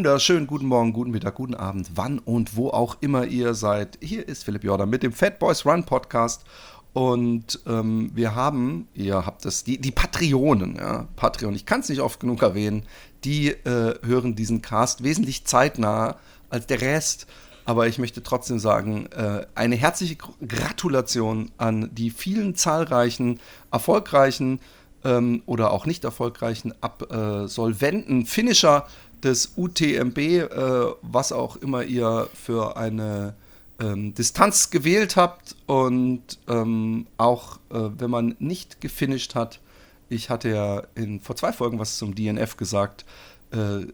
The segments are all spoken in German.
Wunderschönen guten Morgen, guten Mittag, guten Abend, wann und wo auch immer ihr seid. Hier ist Philipp Jordan mit dem Fat Boys Run Podcast. Und ähm, wir haben, ihr habt es, die, die Patreonen, ja, Patreon, ich kann es nicht oft genug erwähnen, die äh, hören diesen Cast wesentlich zeitnah als der Rest. Aber ich möchte trotzdem sagen, äh, eine herzliche Gratulation an die vielen zahlreichen, erfolgreichen, ähm, oder auch nicht erfolgreichen Absolventen, Finisher des UTMB, äh, was auch immer ihr für eine ähm, Distanz gewählt habt und ähm, auch äh, wenn man nicht gefinisht hat, ich hatte ja in, vor zwei Folgen was zum DNF gesagt, äh,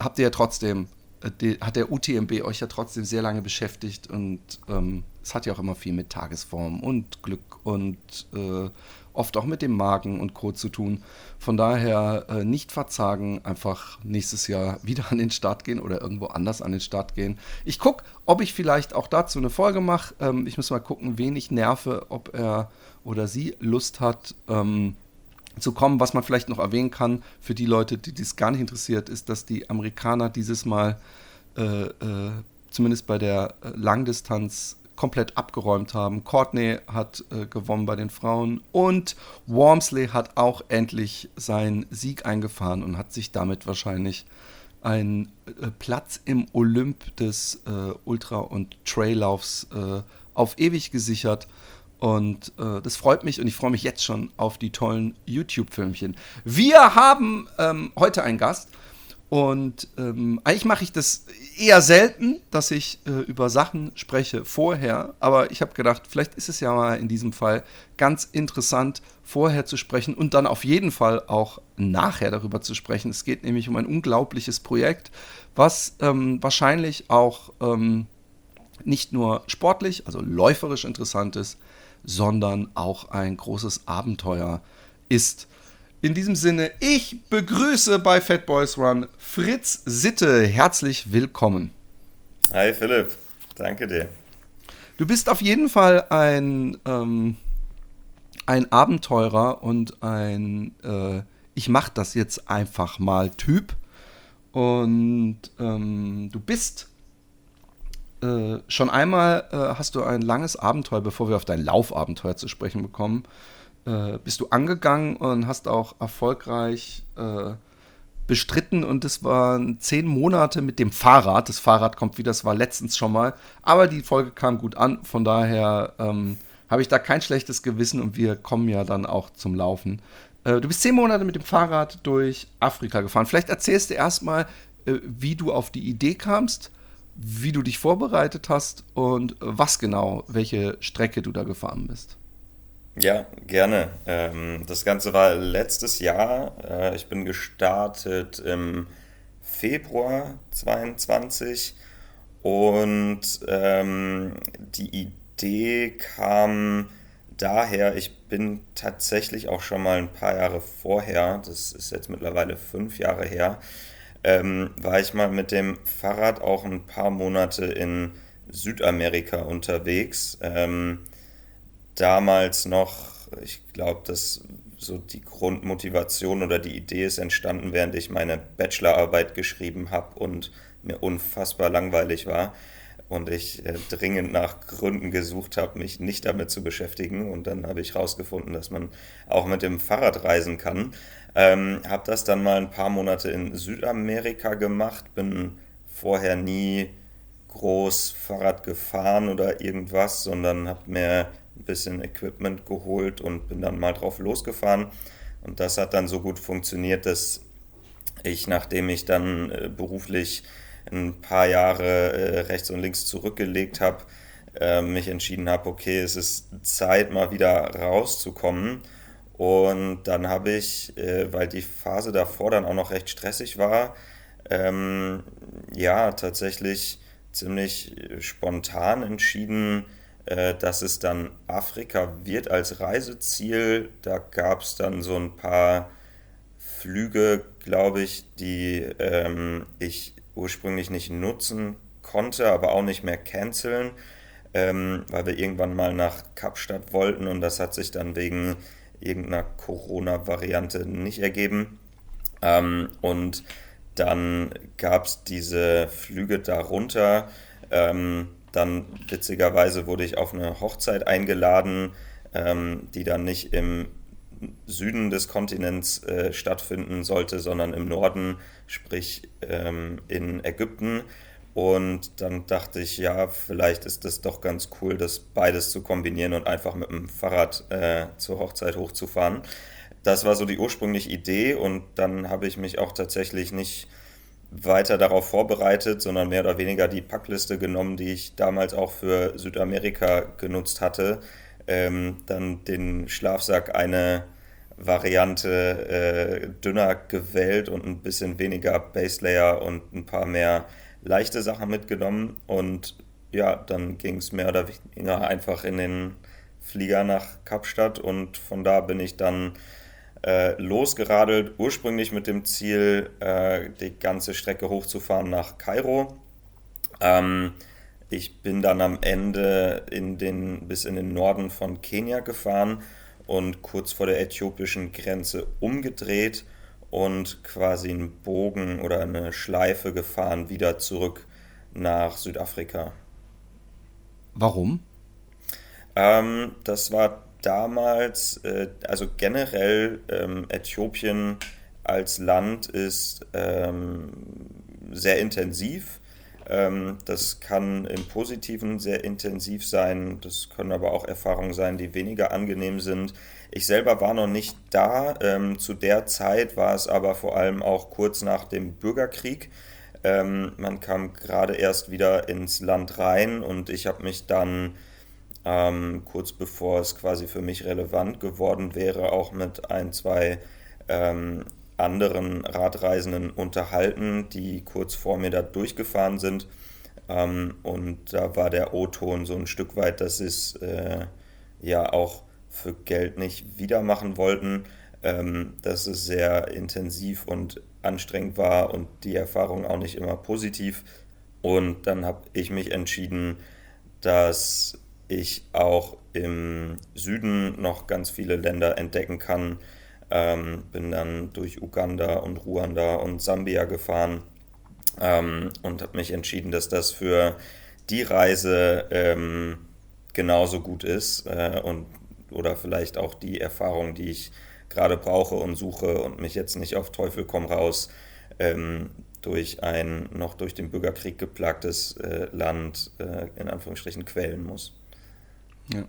habt ihr ja trotzdem, äh, die, hat der UTMB euch ja trotzdem sehr lange beschäftigt und ähm, es hat ja auch immer viel mit Tagesform und Glück und äh, oft auch mit dem Magen und Co. zu tun. Von daher äh, nicht verzagen, einfach nächstes Jahr wieder an den Start gehen oder irgendwo anders an den Start gehen. Ich gucke, ob ich vielleicht auch dazu eine Folge mache. Ähm, ich muss mal gucken, wen ich nerve, ob er oder sie Lust hat. Ähm, zu kommen. Was man vielleicht noch erwähnen kann für die Leute, die dies gar nicht interessiert, ist, dass die Amerikaner dieses Mal äh, äh, zumindest bei der äh, Langdistanz komplett abgeräumt haben. Courtney hat äh, gewonnen bei den Frauen und Wormsley hat auch endlich seinen Sieg eingefahren und hat sich damit wahrscheinlich einen äh, Platz im Olymp des äh, Ultra- und Traillaufs äh, auf ewig gesichert. Und äh, das freut mich und ich freue mich jetzt schon auf die tollen YouTube-Filmchen. Wir haben ähm, heute einen Gast und ähm, eigentlich mache ich das eher selten, dass ich äh, über Sachen spreche vorher. Aber ich habe gedacht, vielleicht ist es ja mal in diesem Fall ganz interessant, vorher zu sprechen und dann auf jeden Fall auch nachher darüber zu sprechen. Es geht nämlich um ein unglaubliches Projekt, was ähm, wahrscheinlich auch ähm, nicht nur sportlich, also läuferisch interessant ist, sondern auch ein großes Abenteuer ist. In diesem Sinne, ich begrüße bei Fat Boys Run Fritz Sitte. Herzlich willkommen. Hi Philipp, danke dir. Du bist auf jeden Fall ein, ähm, ein Abenteurer und ein äh, Ich mach das jetzt einfach mal Typ. Und ähm, du bist äh, schon einmal äh, hast du ein langes Abenteuer, bevor wir auf dein Laufabenteuer zu sprechen bekommen, äh, bist du angegangen und hast auch erfolgreich äh, bestritten und das waren zehn Monate mit dem Fahrrad. Das Fahrrad kommt wieder, das war letztens schon mal, aber die Folge kam gut an, von daher ähm, habe ich da kein schlechtes Gewissen und wir kommen ja dann auch zum Laufen. Äh, du bist zehn Monate mit dem Fahrrad durch Afrika gefahren. Vielleicht erzählst du erstmal, äh, wie du auf die Idee kamst, wie du dich vorbereitet hast und was genau, welche Strecke du da gefahren bist. Ja, gerne. Ähm, das Ganze war letztes Jahr. Äh, ich bin gestartet im Februar 22 und ähm, die Idee kam daher, ich bin tatsächlich auch schon mal ein paar Jahre vorher, das ist jetzt mittlerweile fünf Jahre her, ähm, war ich mal mit dem Fahrrad auch ein paar Monate in Südamerika unterwegs. Ähm, damals noch, ich glaube, dass so die Grundmotivation oder die Idee ist entstanden, während ich meine Bachelorarbeit geschrieben habe und mir unfassbar langweilig war und ich äh, dringend nach Gründen gesucht habe, mich nicht damit zu beschäftigen. Und dann habe ich herausgefunden, dass man auch mit dem Fahrrad reisen kann. Ähm, habe das dann mal ein paar Monate in Südamerika gemacht, bin vorher nie groß Fahrrad gefahren oder irgendwas, sondern habe mir ein bisschen Equipment geholt und bin dann mal drauf losgefahren. Und das hat dann so gut funktioniert, dass ich, nachdem ich dann äh, beruflich ein paar Jahre äh, rechts und links zurückgelegt habe, äh, mich entschieden habe, okay, es ist Zeit, mal wieder rauszukommen. Und dann habe ich, äh, weil die Phase davor dann auch noch recht stressig war, ähm, ja, tatsächlich ziemlich spontan entschieden, äh, dass es dann Afrika wird als Reiseziel. Da gab es dann so ein paar Flüge, glaube ich, die ähm, ich ursprünglich nicht nutzen konnte, aber auch nicht mehr canceln, ähm, weil wir irgendwann mal nach Kapstadt wollten und das hat sich dann wegen irgendeiner Corona-Variante nicht ergeben. Ähm, und dann gab es diese Flüge darunter. Ähm, dann witzigerweise wurde ich auf eine Hochzeit eingeladen, ähm, die dann nicht im Süden des Kontinents äh, stattfinden sollte, sondern im Norden, sprich ähm, in Ägypten. Und dann dachte ich, ja, vielleicht ist das doch ganz cool, das beides zu kombinieren und einfach mit dem Fahrrad äh, zur Hochzeit hochzufahren. Das war so die ursprüngliche Idee und dann habe ich mich auch tatsächlich nicht weiter darauf vorbereitet, sondern mehr oder weniger die Packliste genommen, die ich damals auch für Südamerika genutzt hatte. Ähm, dann den Schlafsack eine Variante äh, dünner gewählt und ein bisschen weniger Base Layer und ein paar mehr leichte Sachen mitgenommen. Und ja, dann ging es mehr oder weniger einfach in den Flieger nach Kapstadt und von da bin ich dann äh, losgeradelt, ursprünglich mit dem Ziel, äh, die ganze Strecke hochzufahren nach Kairo. Ähm, ich bin dann am Ende in den, bis in den Norden von Kenia gefahren und kurz vor der äthiopischen Grenze umgedreht und quasi einen Bogen oder eine Schleife gefahren wieder zurück nach Südafrika. Warum? Ähm, das war damals, äh, also generell ähm, Äthiopien als Land ist ähm, sehr intensiv. Ähm, das kann im Positiven sehr intensiv sein. Das können aber auch Erfahrungen sein, die weniger angenehm sind. Ich selber war noch nicht da. Ähm, zu der Zeit war es aber vor allem auch kurz nach dem Bürgerkrieg. Ähm, man kam gerade erst wieder ins Land rein und ich habe mich dann ähm, kurz bevor es quasi für mich relevant geworden wäre, auch mit ein, zwei ähm, anderen Radreisenden unterhalten, die kurz vor mir da durchgefahren sind. Ähm, und da war der O-Ton so ein Stück weit, dass sie es äh, ja auch für Geld nicht wieder machen wollten, ähm, dass es sehr intensiv und anstrengend war und die Erfahrung auch nicht immer positiv. Und dann habe ich mich entschieden, dass ich auch im Süden noch ganz viele Länder entdecken kann. Ähm, bin dann durch Uganda und Ruanda und Sambia gefahren ähm, und habe mich entschieden, dass das für die Reise ähm, genauso gut ist äh, und oder vielleicht auch die Erfahrung, die ich gerade brauche und suche und mich jetzt nicht auf Teufel komm raus ähm, durch ein noch durch den Bürgerkrieg geplagtes äh, Land äh, in Anführungsstrichen quälen muss. Ja.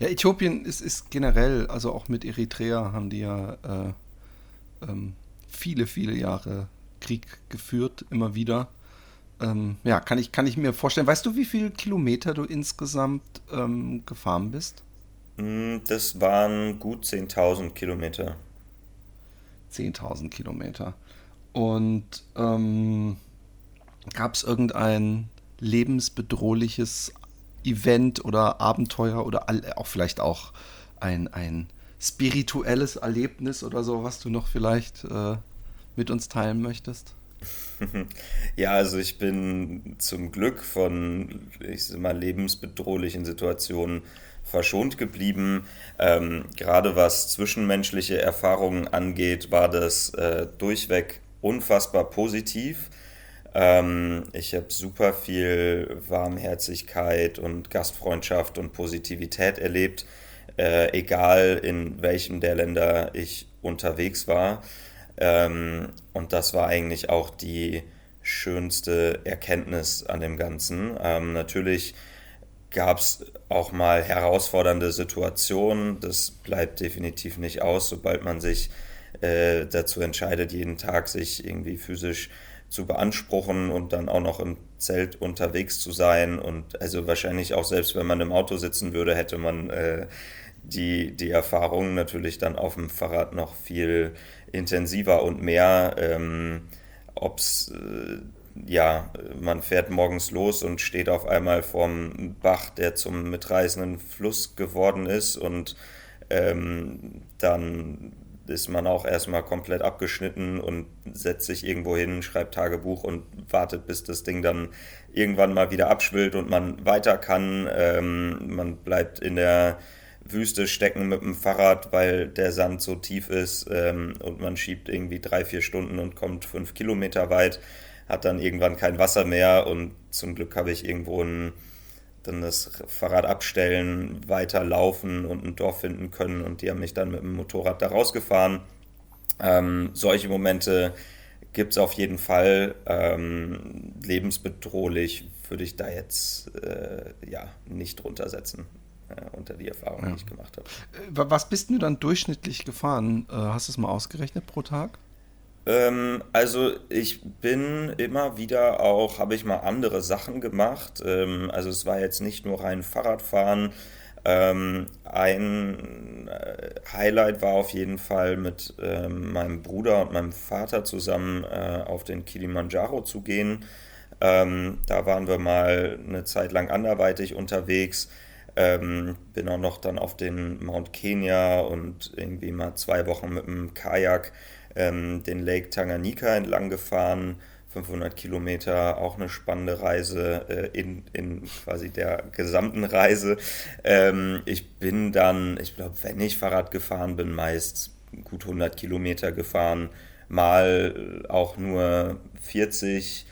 Ja, Äthiopien ist, ist generell, also auch mit Eritrea haben die ja äh, ähm, viele, viele Jahre Krieg geführt, immer wieder. Ähm, ja, kann ich, kann ich mir vorstellen. Weißt du, wie viele Kilometer du insgesamt ähm, gefahren bist? Hm, das waren gut 10.000 Kilometer. 10.000 Kilometer. Und ähm, gab es irgendein lebensbedrohliches Event oder Abenteuer oder auch vielleicht auch ein, ein spirituelles Erlebnis oder so, was du noch vielleicht äh, mit uns teilen möchtest? Ja, also ich bin zum Glück von, ich sag mal, lebensbedrohlichen Situationen verschont geblieben. Ähm, gerade was zwischenmenschliche Erfahrungen angeht, war das äh, durchweg unfassbar positiv. Ähm, ich habe super viel Warmherzigkeit und Gastfreundschaft und Positivität erlebt, äh, egal in welchem der Länder ich unterwegs war. Ähm, und das war eigentlich auch die schönste Erkenntnis an dem Ganzen. Ähm, natürlich gab es auch mal herausfordernde Situationen. Das bleibt definitiv nicht aus, sobald man sich äh, dazu entscheidet, jeden Tag sich irgendwie physisch zu beanspruchen und dann auch noch im Zelt unterwegs zu sein. Und also wahrscheinlich auch selbst wenn man im Auto sitzen würde, hätte man äh, die, die Erfahrungen natürlich dann auf dem Fahrrad noch viel intensiver und mehr. Ähm, Ob es, äh, ja, man fährt morgens los und steht auf einmal vorm Bach, der zum mitreißenden Fluss geworden ist und ähm, dann ist man auch erstmal komplett abgeschnitten und setzt sich irgendwo hin, schreibt Tagebuch und wartet, bis das Ding dann irgendwann mal wieder abschwillt und man weiter kann. Ähm, man bleibt in der Wüste stecken mit dem Fahrrad, weil der Sand so tief ist ähm, und man schiebt irgendwie drei, vier Stunden und kommt fünf Kilometer weit, hat dann irgendwann kein Wasser mehr und zum Glück habe ich irgendwo ein dann das Fahrrad abstellen, weiterlaufen und ein Dorf finden können und die haben mich dann mit dem Motorrad da rausgefahren. Ähm, solche Momente gibt es auf jeden Fall. Ähm, lebensbedrohlich würde ich da jetzt äh, ja, nicht runtersetzen äh, unter die Erfahrung, ja. die ich gemacht habe. Äh, was bist du dann durchschnittlich gefahren? Äh, hast du es mal ausgerechnet pro Tag? Ähm, also ich bin immer wieder auch, habe ich mal andere Sachen gemacht. Ähm, also es war jetzt nicht nur rein Fahrradfahren. Ähm, ein äh, Highlight war auf jeden Fall mit ähm, meinem Bruder und meinem Vater zusammen äh, auf den Kilimanjaro zu gehen. Ähm, da waren wir mal eine Zeit lang anderweitig unterwegs. Ähm, bin auch noch dann auf den Mount Kenya und irgendwie mal zwei Wochen mit dem Kajak ähm, den Lake Tanganyika entlang gefahren. 500 Kilometer, auch eine spannende Reise äh, in, in quasi der gesamten Reise. Ähm, ich bin dann, ich glaube, wenn ich Fahrrad gefahren bin, meist gut 100 Kilometer gefahren, mal auch nur 40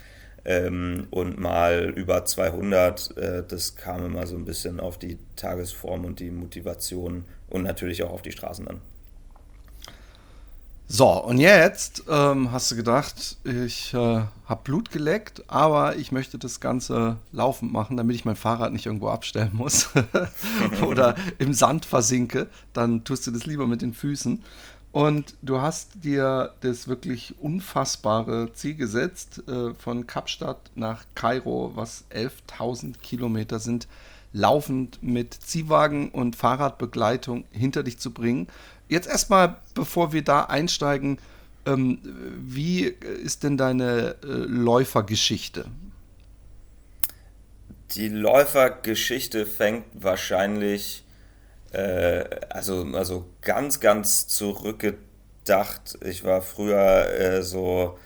ähm, und mal über 200. Äh, das kam immer so ein bisschen auf die Tagesform und die Motivation und natürlich auch auf die Straßen an. So, und jetzt ähm, hast du gedacht, ich äh, habe Blut geleckt, aber ich möchte das Ganze laufend machen, damit ich mein Fahrrad nicht irgendwo abstellen muss oder im Sand versinke. Dann tust du das lieber mit den Füßen. Und du hast dir das wirklich unfassbare Ziel gesetzt, äh, von Kapstadt nach Kairo, was 11.000 Kilometer sind, laufend mit Ziehwagen und Fahrradbegleitung hinter dich zu bringen. Jetzt erstmal, bevor wir da einsteigen, ähm, wie ist denn deine äh, Läufergeschichte? Die Läufergeschichte fängt wahrscheinlich, äh, also, also ganz, ganz zurückgedacht. Ich war früher äh, so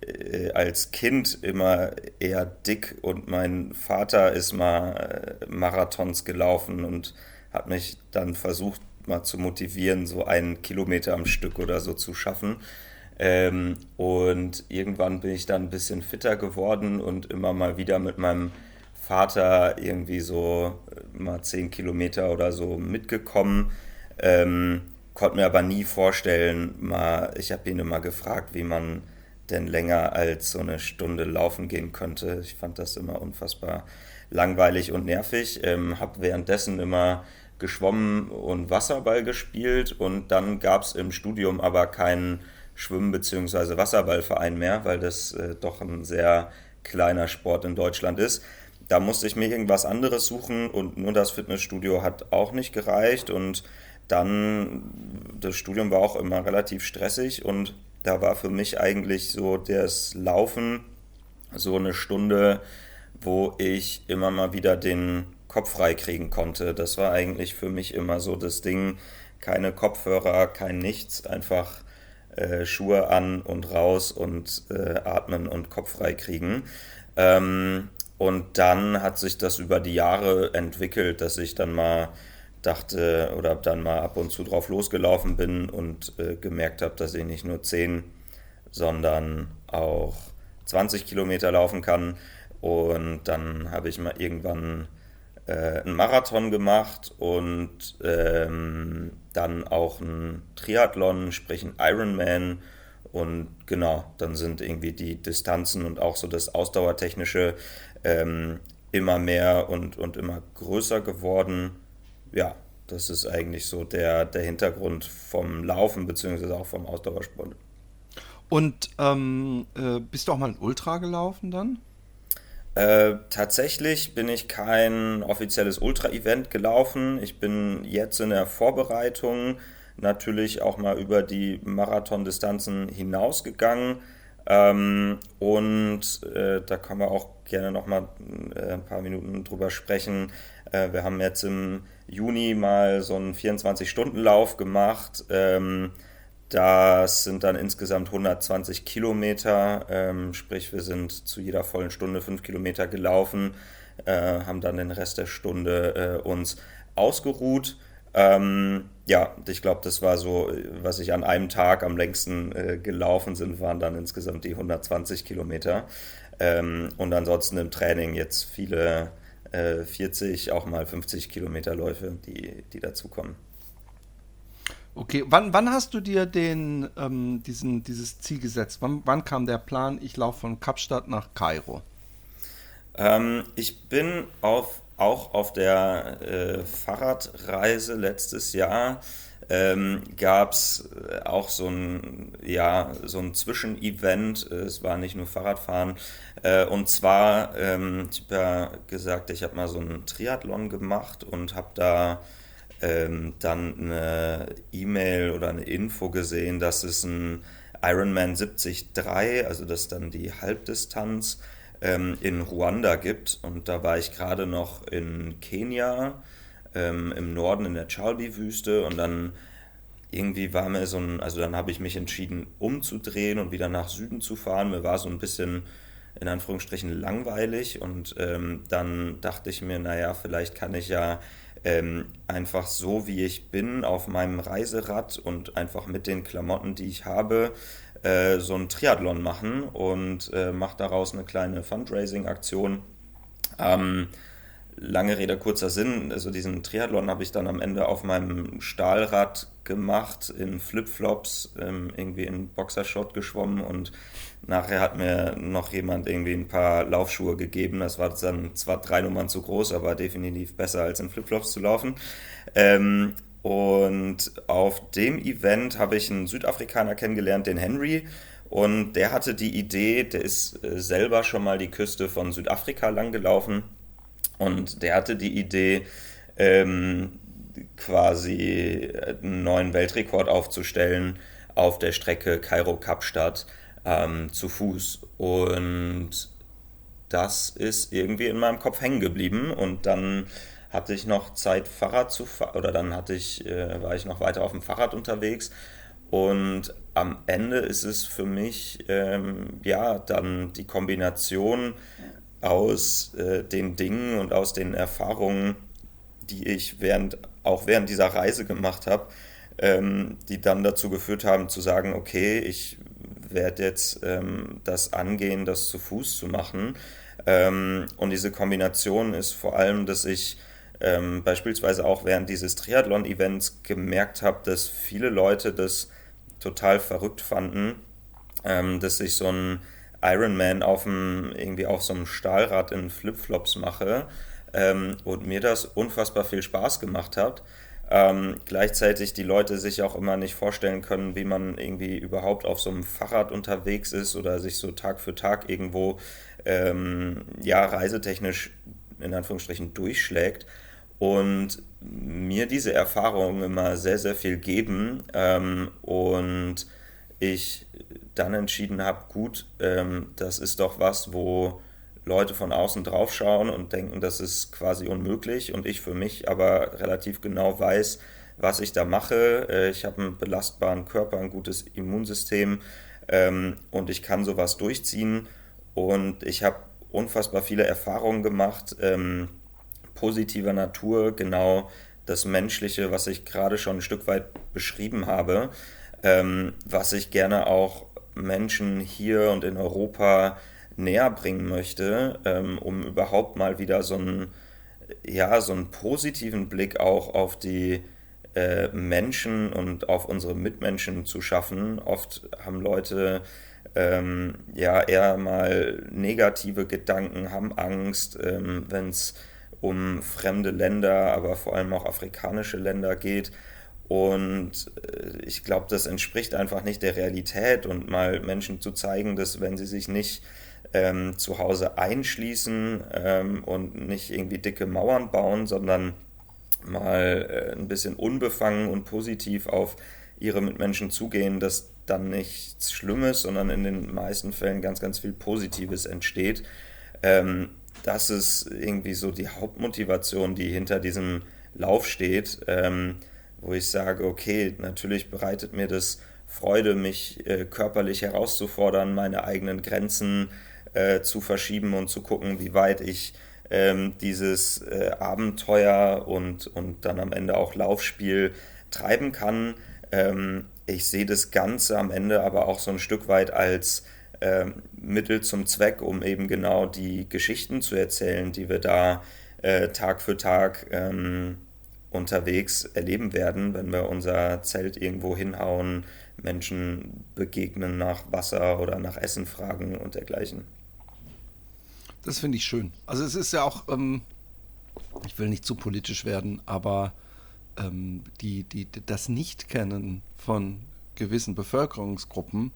äh, als Kind immer eher dick und mein Vater ist mal äh, Marathons gelaufen und hat mich dann versucht mal zu motivieren, so einen Kilometer am Stück oder so zu schaffen. Ähm, und irgendwann bin ich dann ein bisschen fitter geworden und immer mal wieder mit meinem Vater irgendwie so äh, mal zehn Kilometer oder so mitgekommen. Ähm, konnte mir aber nie vorstellen, mal, ich habe ihn immer gefragt, wie man denn länger als so eine Stunde laufen gehen könnte. Ich fand das immer unfassbar langweilig und nervig. Ähm, habe währenddessen immer geschwommen und Wasserball gespielt und dann gab es im Studium aber keinen Schwimmen- bzw. Wasserballverein mehr, weil das äh, doch ein sehr kleiner Sport in Deutschland ist. Da musste ich mir irgendwas anderes suchen und nur das Fitnessstudio hat auch nicht gereicht und dann, das Studium war auch immer relativ stressig und da war für mich eigentlich so das Laufen so eine Stunde, wo ich immer mal wieder den Kopf frei kriegen konnte. Das war eigentlich für mich immer so das Ding. Keine Kopfhörer, kein Nichts, einfach äh, Schuhe an und raus und äh, atmen und Kopf frei kriegen. Ähm, und dann hat sich das über die Jahre entwickelt, dass ich dann mal dachte oder dann mal ab und zu drauf losgelaufen bin und äh, gemerkt habe, dass ich nicht nur 10, sondern auch 20 Kilometer laufen kann. Und dann habe ich mal irgendwann äh, einen Marathon gemacht und ähm, dann auch einen Triathlon, sprich einen Ironman. Und genau, dann sind irgendwie die Distanzen und auch so das Ausdauertechnische ähm, immer mehr und, und immer größer geworden. Ja, das ist eigentlich so der, der Hintergrund vom Laufen beziehungsweise auch vom Ausdauersport. Und ähm, äh, bist du auch mal ein Ultra gelaufen dann? Äh, tatsächlich bin ich kein offizielles Ultra-Event gelaufen. Ich bin jetzt in der Vorbereitung natürlich auch mal über die Marathondistanzen hinausgegangen. Ähm, und äh, da können wir auch gerne noch mal äh, ein paar Minuten drüber sprechen. Äh, wir haben jetzt im Juni mal so einen 24-Stunden-Lauf gemacht. Ähm, das sind dann insgesamt 120 Kilometer, ähm, sprich wir sind zu jeder vollen Stunde fünf Kilometer gelaufen, äh, haben dann den Rest der Stunde äh, uns ausgeruht. Ähm, ja, ich glaube, das war so, was ich an einem Tag am längsten äh, gelaufen sind, waren dann insgesamt die 120 Kilometer. Ähm, und ansonsten im Training jetzt viele 40, äh, auch mal 50 Kilometer Läufe, die, die dazukommen. Okay, wann, wann hast du dir den, ähm, diesen, dieses Ziel gesetzt? Wann, wann kam der Plan, ich laufe von Kapstadt nach Kairo? Ähm, ich bin auf, auch auf der äh, Fahrradreise letztes Jahr ähm, gab es äh, auch so ein, ja, so ein Zwischenevent. Es war nicht nur Fahrradfahren. Äh, und zwar, ähm, ich habe ja gesagt, ich habe mal so einen Triathlon gemacht und habe da ähm, dann eine E-Mail oder eine Info gesehen, dass es ein Ironman 73, also das ist dann die Halbdistanz, ähm, in Ruanda gibt. Und da war ich gerade noch in Kenia, ähm, im Norden in der Chalbi-Wüste und dann irgendwie war mir so ein, also dann habe ich mich entschieden umzudrehen und wieder nach Süden zu fahren. Mir war so ein bisschen in Anführungsstrichen langweilig und ähm, dann dachte ich mir, naja, vielleicht kann ich ja ähm, einfach so, wie ich bin, auf meinem Reiserad und einfach mit den Klamotten, die ich habe, äh, so ein Triathlon machen und äh, mache daraus eine kleine Fundraising-Aktion. Ähm, lange Rede, kurzer Sinn. Also diesen Triathlon habe ich dann am Ende auf meinem Stahlrad gemacht, in Flipflops, ähm, irgendwie in Boxershot geschwommen und nachher hat mir noch jemand irgendwie ein paar Laufschuhe gegeben. Das war dann zwar drei Nummern zu groß, aber definitiv besser als in Flipflops zu laufen. Ähm, und auf dem Event habe ich einen Südafrikaner kennengelernt, den Henry. Und der hatte die Idee, der ist äh, selber schon mal die Küste von Südafrika lang gelaufen und der hatte die Idee, ähm, quasi einen neuen Weltrekord aufzustellen auf der Strecke Kairo-Kapstadt ähm, zu Fuß. Und das ist irgendwie in meinem Kopf hängen geblieben. Und dann hatte ich noch Zeit, Fahrrad zu fahren, oder dann hatte ich, äh, war ich noch weiter auf dem Fahrrad unterwegs. Und am Ende ist es für mich ähm, ja dann die Kombination aus äh, den Dingen und aus den Erfahrungen, die ich während, auch während dieser Reise gemacht habe, ähm, die dann dazu geführt haben zu sagen, okay, ich werde jetzt ähm, das angehen, das zu Fuß zu machen. Ähm, und diese Kombination ist vor allem, dass ich ähm, beispielsweise auch während dieses Triathlon-Events gemerkt habe, dass viele Leute das total verrückt fanden, ähm, dass ich so ein Ironman auf dem, irgendwie auf so einem Stahlrad in Flipflops mache ähm, und mir das unfassbar viel Spaß gemacht hat. Ähm, gleichzeitig die Leute sich auch immer nicht vorstellen können, wie man irgendwie überhaupt auf so einem Fahrrad unterwegs ist oder sich so Tag für Tag irgendwo ähm, ja reisetechnisch in Anführungsstrichen durchschlägt und mir diese Erfahrungen immer sehr sehr viel geben ähm, und ich dann entschieden habe, gut, ähm, das ist doch was, wo Leute von außen drauf schauen und denken, das ist quasi unmöglich und ich für mich aber relativ genau weiß, was ich da mache. Äh, ich habe einen belastbaren Körper, ein gutes Immunsystem ähm, und ich kann sowas durchziehen und ich habe unfassbar viele Erfahrungen gemacht, ähm, positiver Natur, genau das Menschliche, was ich gerade schon ein Stück weit beschrieben habe ähm, was ich gerne auch Menschen hier und in Europa näher bringen möchte, ähm, um überhaupt mal wieder so einen, ja, so einen positiven Blick auch auf die äh, Menschen und auf unsere Mitmenschen zu schaffen. Oft haben Leute ähm, ja eher mal negative Gedanken, haben Angst, ähm, wenn es um fremde Länder, aber vor allem auch afrikanische Länder geht. Und äh, ich glaube, das entspricht einfach nicht der Realität und mal Menschen zu zeigen, dass wenn sie sich nicht ähm, zu Hause einschließen ähm, und nicht irgendwie dicke Mauern bauen, sondern mal äh, ein bisschen unbefangen und positiv auf ihre Mitmenschen zugehen, dass dann nichts Schlimmes, sondern in den meisten Fällen ganz, ganz viel Positives entsteht. Ähm, das ist irgendwie so die Hauptmotivation, die hinter diesem Lauf steht, ähm, wo ich sage, okay, natürlich bereitet mir das Freude, mich äh, körperlich herauszufordern, meine eigenen Grenzen äh, zu verschieben und zu gucken, wie weit ich ähm, dieses äh, Abenteuer und, und dann am Ende auch Laufspiel treiben kann. Ähm, ich sehe das Ganze am Ende aber auch so ein Stück weit als ähm, Mittel zum Zweck, um eben genau die Geschichten zu erzählen, die wir da äh, Tag für Tag ähm, unterwegs erleben werden, wenn wir unser Zelt irgendwo hinhauen, Menschen begegnen, nach Wasser oder nach Essen fragen und dergleichen. Das finde ich schön. Also es ist ja auch, ähm, ich will nicht zu politisch werden, aber ähm, die, die, das Nicht-Kennen von gewissen Bevölkerungsgruppen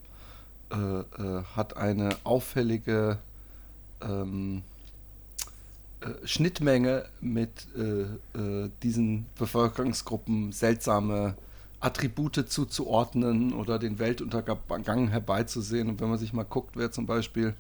äh, äh, hat eine auffällige ähm, äh, Schnittmenge mit äh, äh, diesen Bevölkerungsgruppen seltsame Attribute zuzuordnen oder den Weltuntergang herbeizusehen. Und wenn man sich mal guckt, wer zum Beispiel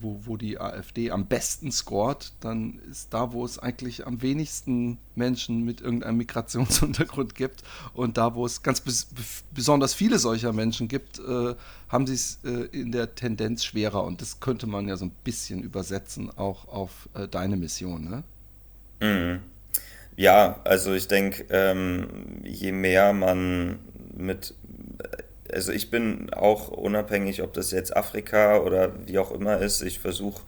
wo, wo die AfD am besten scoret, dann ist da, wo es eigentlich am wenigsten Menschen mit irgendeinem Migrationshintergrund gibt und da, wo es ganz bes besonders viele solcher Menschen gibt, äh, haben sie es äh, in der Tendenz schwerer und das könnte man ja so ein bisschen übersetzen auch auf äh, deine Mission, ne? Mhm. Ja, also ich denke, ähm, je mehr man mit also ich bin auch unabhängig, ob das jetzt Afrika oder wie auch immer ist, ich versuche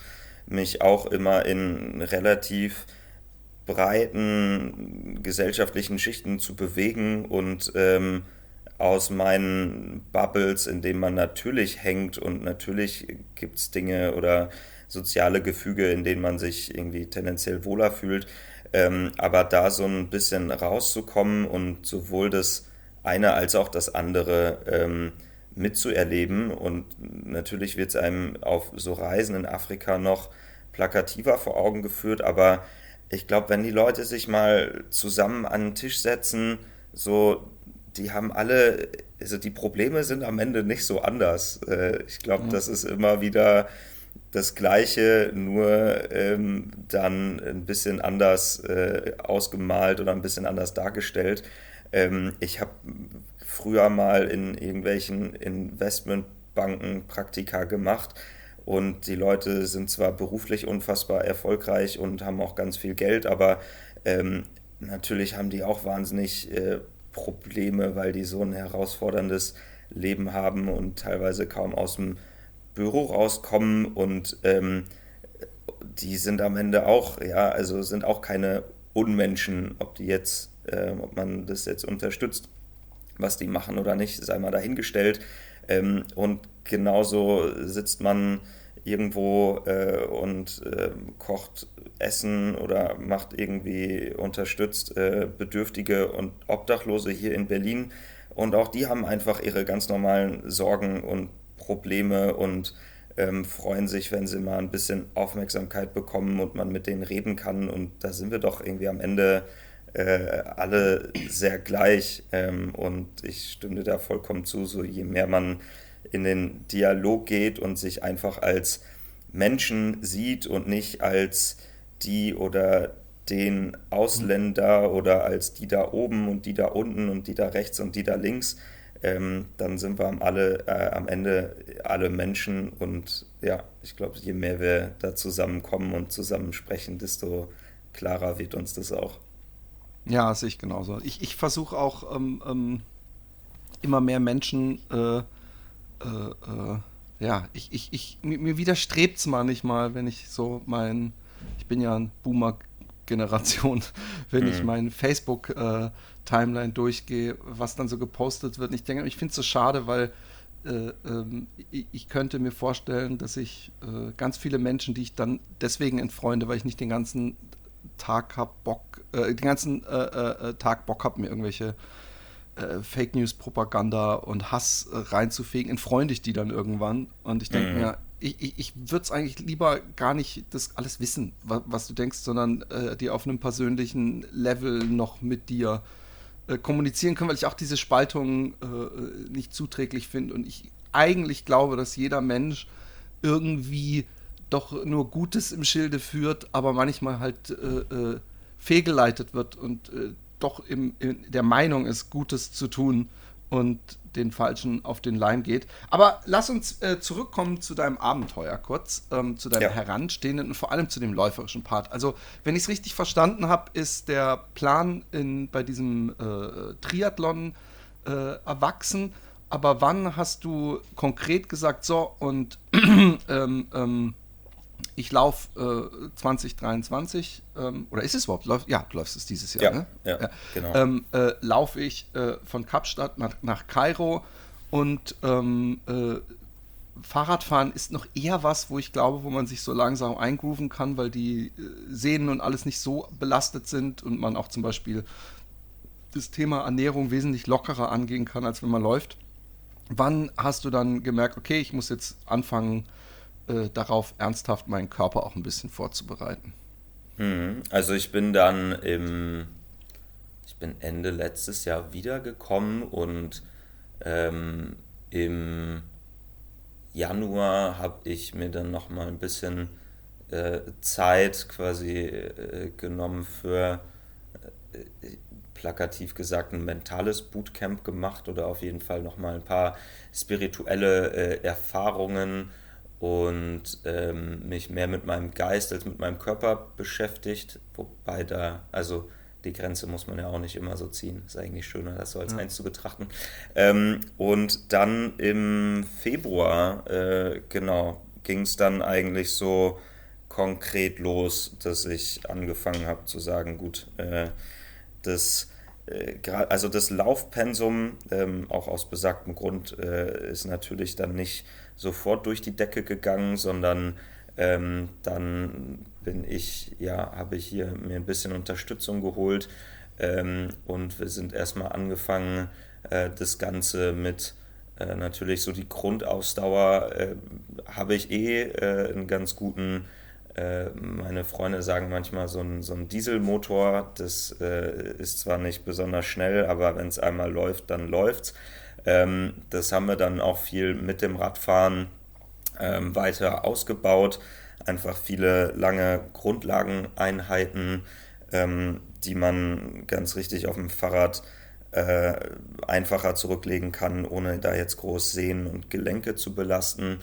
mich auch immer in relativ breiten gesellschaftlichen Schichten zu bewegen und ähm, aus meinen Bubbles, in denen man natürlich hängt und natürlich gibt es Dinge oder soziale Gefüge, in denen man sich irgendwie tendenziell wohler fühlt, ähm, aber da so ein bisschen rauszukommen und sowohl das eine als auch das andere ähm, mitzuerleben. Und natürlich wird es einem auf so Reisen in Afrika noch plakativer vor Augen geführt, aber ich glaube, wenn die Leute sich mal zusammen an den Tisch setzen, so, die haben alle, also die Probleme sind am Ende nicht so anders. Äh, ich glaube, mhm. das ist immer wieder das Gleiche, nur ähm, dann ein bisschen anders äh, ausgemalt oder ein bisschen anders dargestellt. Ähm, ich habe früher mal in irgendwelchen Investmentbanken Praktika gemacht und die Leute sind zwar beruflich unfassbar erfolgreich und haben auch ganz viel Geld, aber ähm, natürlich haben die auch wahnsinnig äh, Probleme, weil die so ein herausforderndes Leben haben und teilweise kaum aus dem Büro rauskommen und ähm, die sind am Ende auch, ja, also sind auch keine Unmenschen, ob die jetzt ähm, ob man das jetzt unterstützt, was die machen oder nicht, sei mal dahingestellt. Ähm, und genauso sitzt man irgendwo äh, und äh, kocht Essen oder macht irgendwie unterstützt äh, Bedürftige und Obdachlose hier in Berlin. Und auch die haben einfach ihre ganz normalen Sorgen und Probleme und ähm, freuen sich, wenn sie mal ein bisschen Aufmerksamkeit bekommen und man mit denen reden kann. Und da sind wir doch irgendwie am Ende äh, alle sehr gleich. Ähm, und ich stimme da vollkommen zu, so je mehr man in den Dialog geht und sich einfach als Menschen sieht und nicht als die oder den Ausländer oder als die da oben und die da unten und die da rechts und die da links, ähm, dann sind wir am, alle, äh, am Ende alle Menschen und ja, ich glaube, je mehr wir da zusammenkommen und zusammen sprechen, desto klarer wird uns das auch. Ja, sehe ich genauso. Ich, ich versuche auch ähm, ähm, immer mehr Menschen, äh, äh, äh, ja, ich, ich, ich, mir, mir widerstrebt es manchmal, wenn ich so mein, ich bin ja ein Boomer-Generation, wenn mhm. ich mein Facebook-Timeline durchgehe, was dann so gepostet wird. Und ich denke, ich finde es so schade, weil äh, ähm, ich, ich, könnte mir vorstellen, dass ich äh, ganz viele Menschen, die ich dann deswegen entfreunde, weil ich nicht den ganzen Tag hab Bock, äh, den ganzen äh, äh, äh Tag Bock hab, mir irgendwelche äh, Fake News, Propaganda und Hass reinzufegen, entfreunde ich die dann irgendwann. Und ich denke mhm. mir, ich, ich, ich würde es eigentlich lieber gar nicht das alles wissen, was, was du denkst, sondern die auf einem persönlichen Level noch mit dir kommunizieren können, weil ich auch diese Spaltung nicht zuträglich finde. Und ich eigentlich glaube, dass jeder Mensch irgendwie doch nur Gutes im Schilde führt, aber manchmal halt äh, fehlgeleitet wird und doch im, in der Meinung ist, Gutes zu tun und den Falschen auf den Leim geht. Aber lass uns äh, zurückkommen zu deinem Abenteuer kurz, ähm, zu deinem ja. Heranstehenden und vor allem zu dem läuferischen Part. Also, wenn ich es richtig verstanden habe, ist der Plan in, bei diesem äh, Triathlon äh, erwachsen. Aber wann hast du konkret gesagt, so und ähm, ähm, ich laufe äh, 2023, ähm, oder ist es überhaupt? Läuf, ja, du läufst es dieses Jahr, ja, ne? Ja, ja. genau. Ähm, äh, laufe ich äh, von Kapstadt nach, nach Kairo und ähm, äh, Fahrradfahren ist noch eher was, wo ich glaube, wo man sich so langsam eingrooven kann, weil die äh, Sehnen und alles nicht so belastet sind und man auch zum Beispiel das Thema Ernährung wesentlich lockerer angehen kann, als wenn man läuft. Wann hast du dann gemerkt, okay, ich muss jetzt anfangen, äh, darauf ernsthaft meinen Körper auch ein bisschen vorzubereiten. Mhm. Also ich bin dann im, ich bin Ende letztes Jahr wiedergekommen und ähm, im Januar habe ich mir dann noch mal ein bisschen äh, Zeit quasi äh, genommen für äh, plakativ gesagt ein mentales Bootcamp gemacht oder auf jeden Fall noch mal ein paar spirituelle äh, Erfahrungen und ähm, mich mehr mit meinem Geist als mit meinem Körper beschäftigt, wobei da, also die Grenze muss man ja auch nicht immer so ziehen. Ist eigentlich schöner, das so als ja. eins zu betrachten. Ähm, und dann im Februar, äh, genau, ging es dann eigentlich so konkret los, dass ich angefangen habe zu sagen, gut, äh, das also das Laufpensum, ähm, auch aus besagtem Grund, äh, ist natürlich dann nicht sofort durch die Decke gegangen, sondern ähm, dann bin ich, ja, habe ich hier mir ein bisschen Unterstützung geholt ähm, und wir sind erstmal angefangen, äh, das Ganze mit äh, natürlich so die Grundausdauer äh, habe ich eh äh, einen ganz guten, äh, meine Freunde sagen manchmal so ein, so ein Dieselmotor, das äh, ist zwar nicht besonders schnell, aber wenn es einmal läuft, dann läuft's. Ähm, das haben wir dann auch viel mit dem Radfahren ähm, weiter ausgebaut. Einfach viele lange Grundlageneinheiten, ähm, die man ganz richtig auf dem Fahrrad äh, einfacher zurücklegen kann, ohne da jetzt groß Sehnen und Gelenke zu belasten.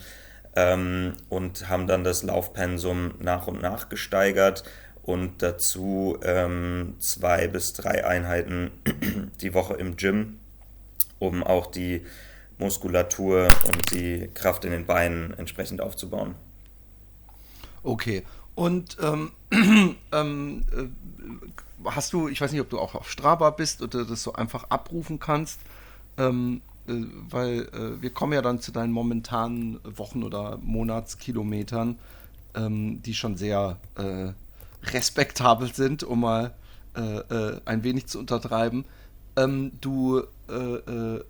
Ähm, und haben dann das Laufpensum nach und nach gesteigert und dazu ähm, zwei bis drei Einheiten die Woche im Gym um auch die Muskulatur und die Kraft in den Beinen entsprechend aufzubauen. Okay. Und ähm, ähm, äh, hast du, ich weiß nicht, ob du auch auf Strava bist oder das so einfach abrufen kannst, ähm, äh, weil äh, wir kommen ja dann zu deinen momentanen Wochen- oder Monatskilometern, ähm, die schon sehr äh, respektabel sind, um mal äh, äh, ein wenig zu untertreiben. Ähm, du äh, äh,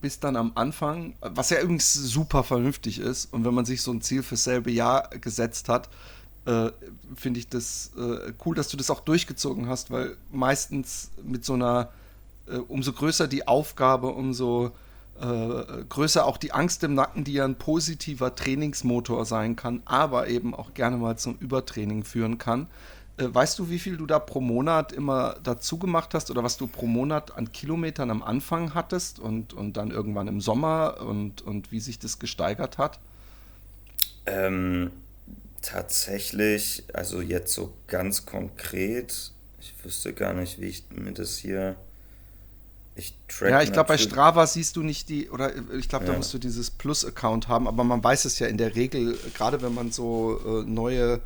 bist dann am Anfang, was ja übrigens super vernünftig ist, und wenn man sich so ein Ziel fürs selbe Jahr gesetzt hat, äh, finde ich das äh, cool, dass du das auch durchgezogen hast, weil meistens mit so einer, äh, umso größer die Aufgabe, umso äh, größer auch die Angst im Nacken, die ja ein positiver Trainingsmotor sein kann, aber eben auch gerne mal zum Übertraining führen kann. Äh, weißt du, wie viel du da pro Monat immer dazu gemacht hast oder was du pro Monat an Kilometern am Anfang hattest und, und dann irgendwann im Sommer und, und wie sich das gesteigert hat? Ähm, tatsächlich, also jetzt so ganz konkret, ich wüsste gar nicht, wie ich mir das hier. Ich ja, ich glaube, bei Strava siehst du nicht die, oder ich glaube, da musst du dieses Plus-Account haben, aber man weiß es ja in der Regel, gerade wenn man so äh, neue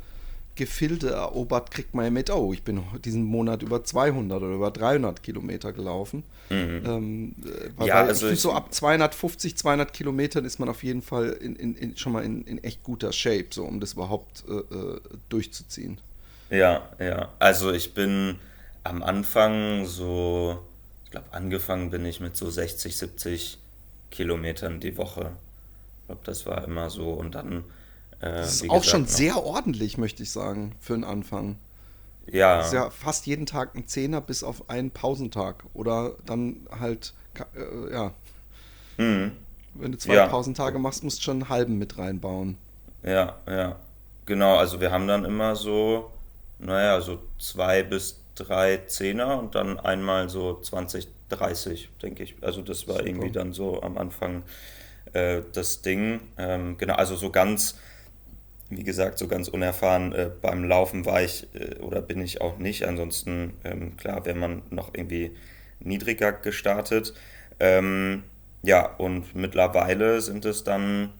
Gefilde erobert, kriegt man ja mit, oh, ich bin diesen Monat über 200 oder über 300 Kilometer gelaufen. Mhm. Ähm, äh, weil, ja, also ich so ab 250, 200 Kilometern ist man auf jeden Fall in, in, in, schon mal in, in, echt guter Shape, so um das überhaupt äh, äh, durchzuziehen. Ja, ja. Also ich bin am Anfang so, ich glaube, angefangen bin ich mit so 60, 70 Kilometern die Woche. Ich glaube, das war immer so. Und dann. Äh, das ist auch gesagt, schon sehr ordentlich, möchte ich sagen, für den Anfang. Ja. Das ist ja fast jeden Tag ein Zehner bis auf einen Pausentag. Oder dann halt, äh, ja. Mhm. Wenn du zwei ja. Pausentage machst, musst du schon einen halben mit reinbauen. Ja, ja. Genau, also wir haben dann immer so, naja, so zwei bis drei Zehner und dann einmal so 20, 30, denke ich. Also das war Super. irgendwie dann so am Anfang äh, das Ding. Ähm, genau, also so ganz, wie gesagt, so ganz unerfahren äh, beim Laufen war ich äh, oder bin ich auch nicht. Ansonsten, ähm, klar, wäre man noch irgendwie niedriger gestartet. Ähm, ja, und mittlerweile sind es dann,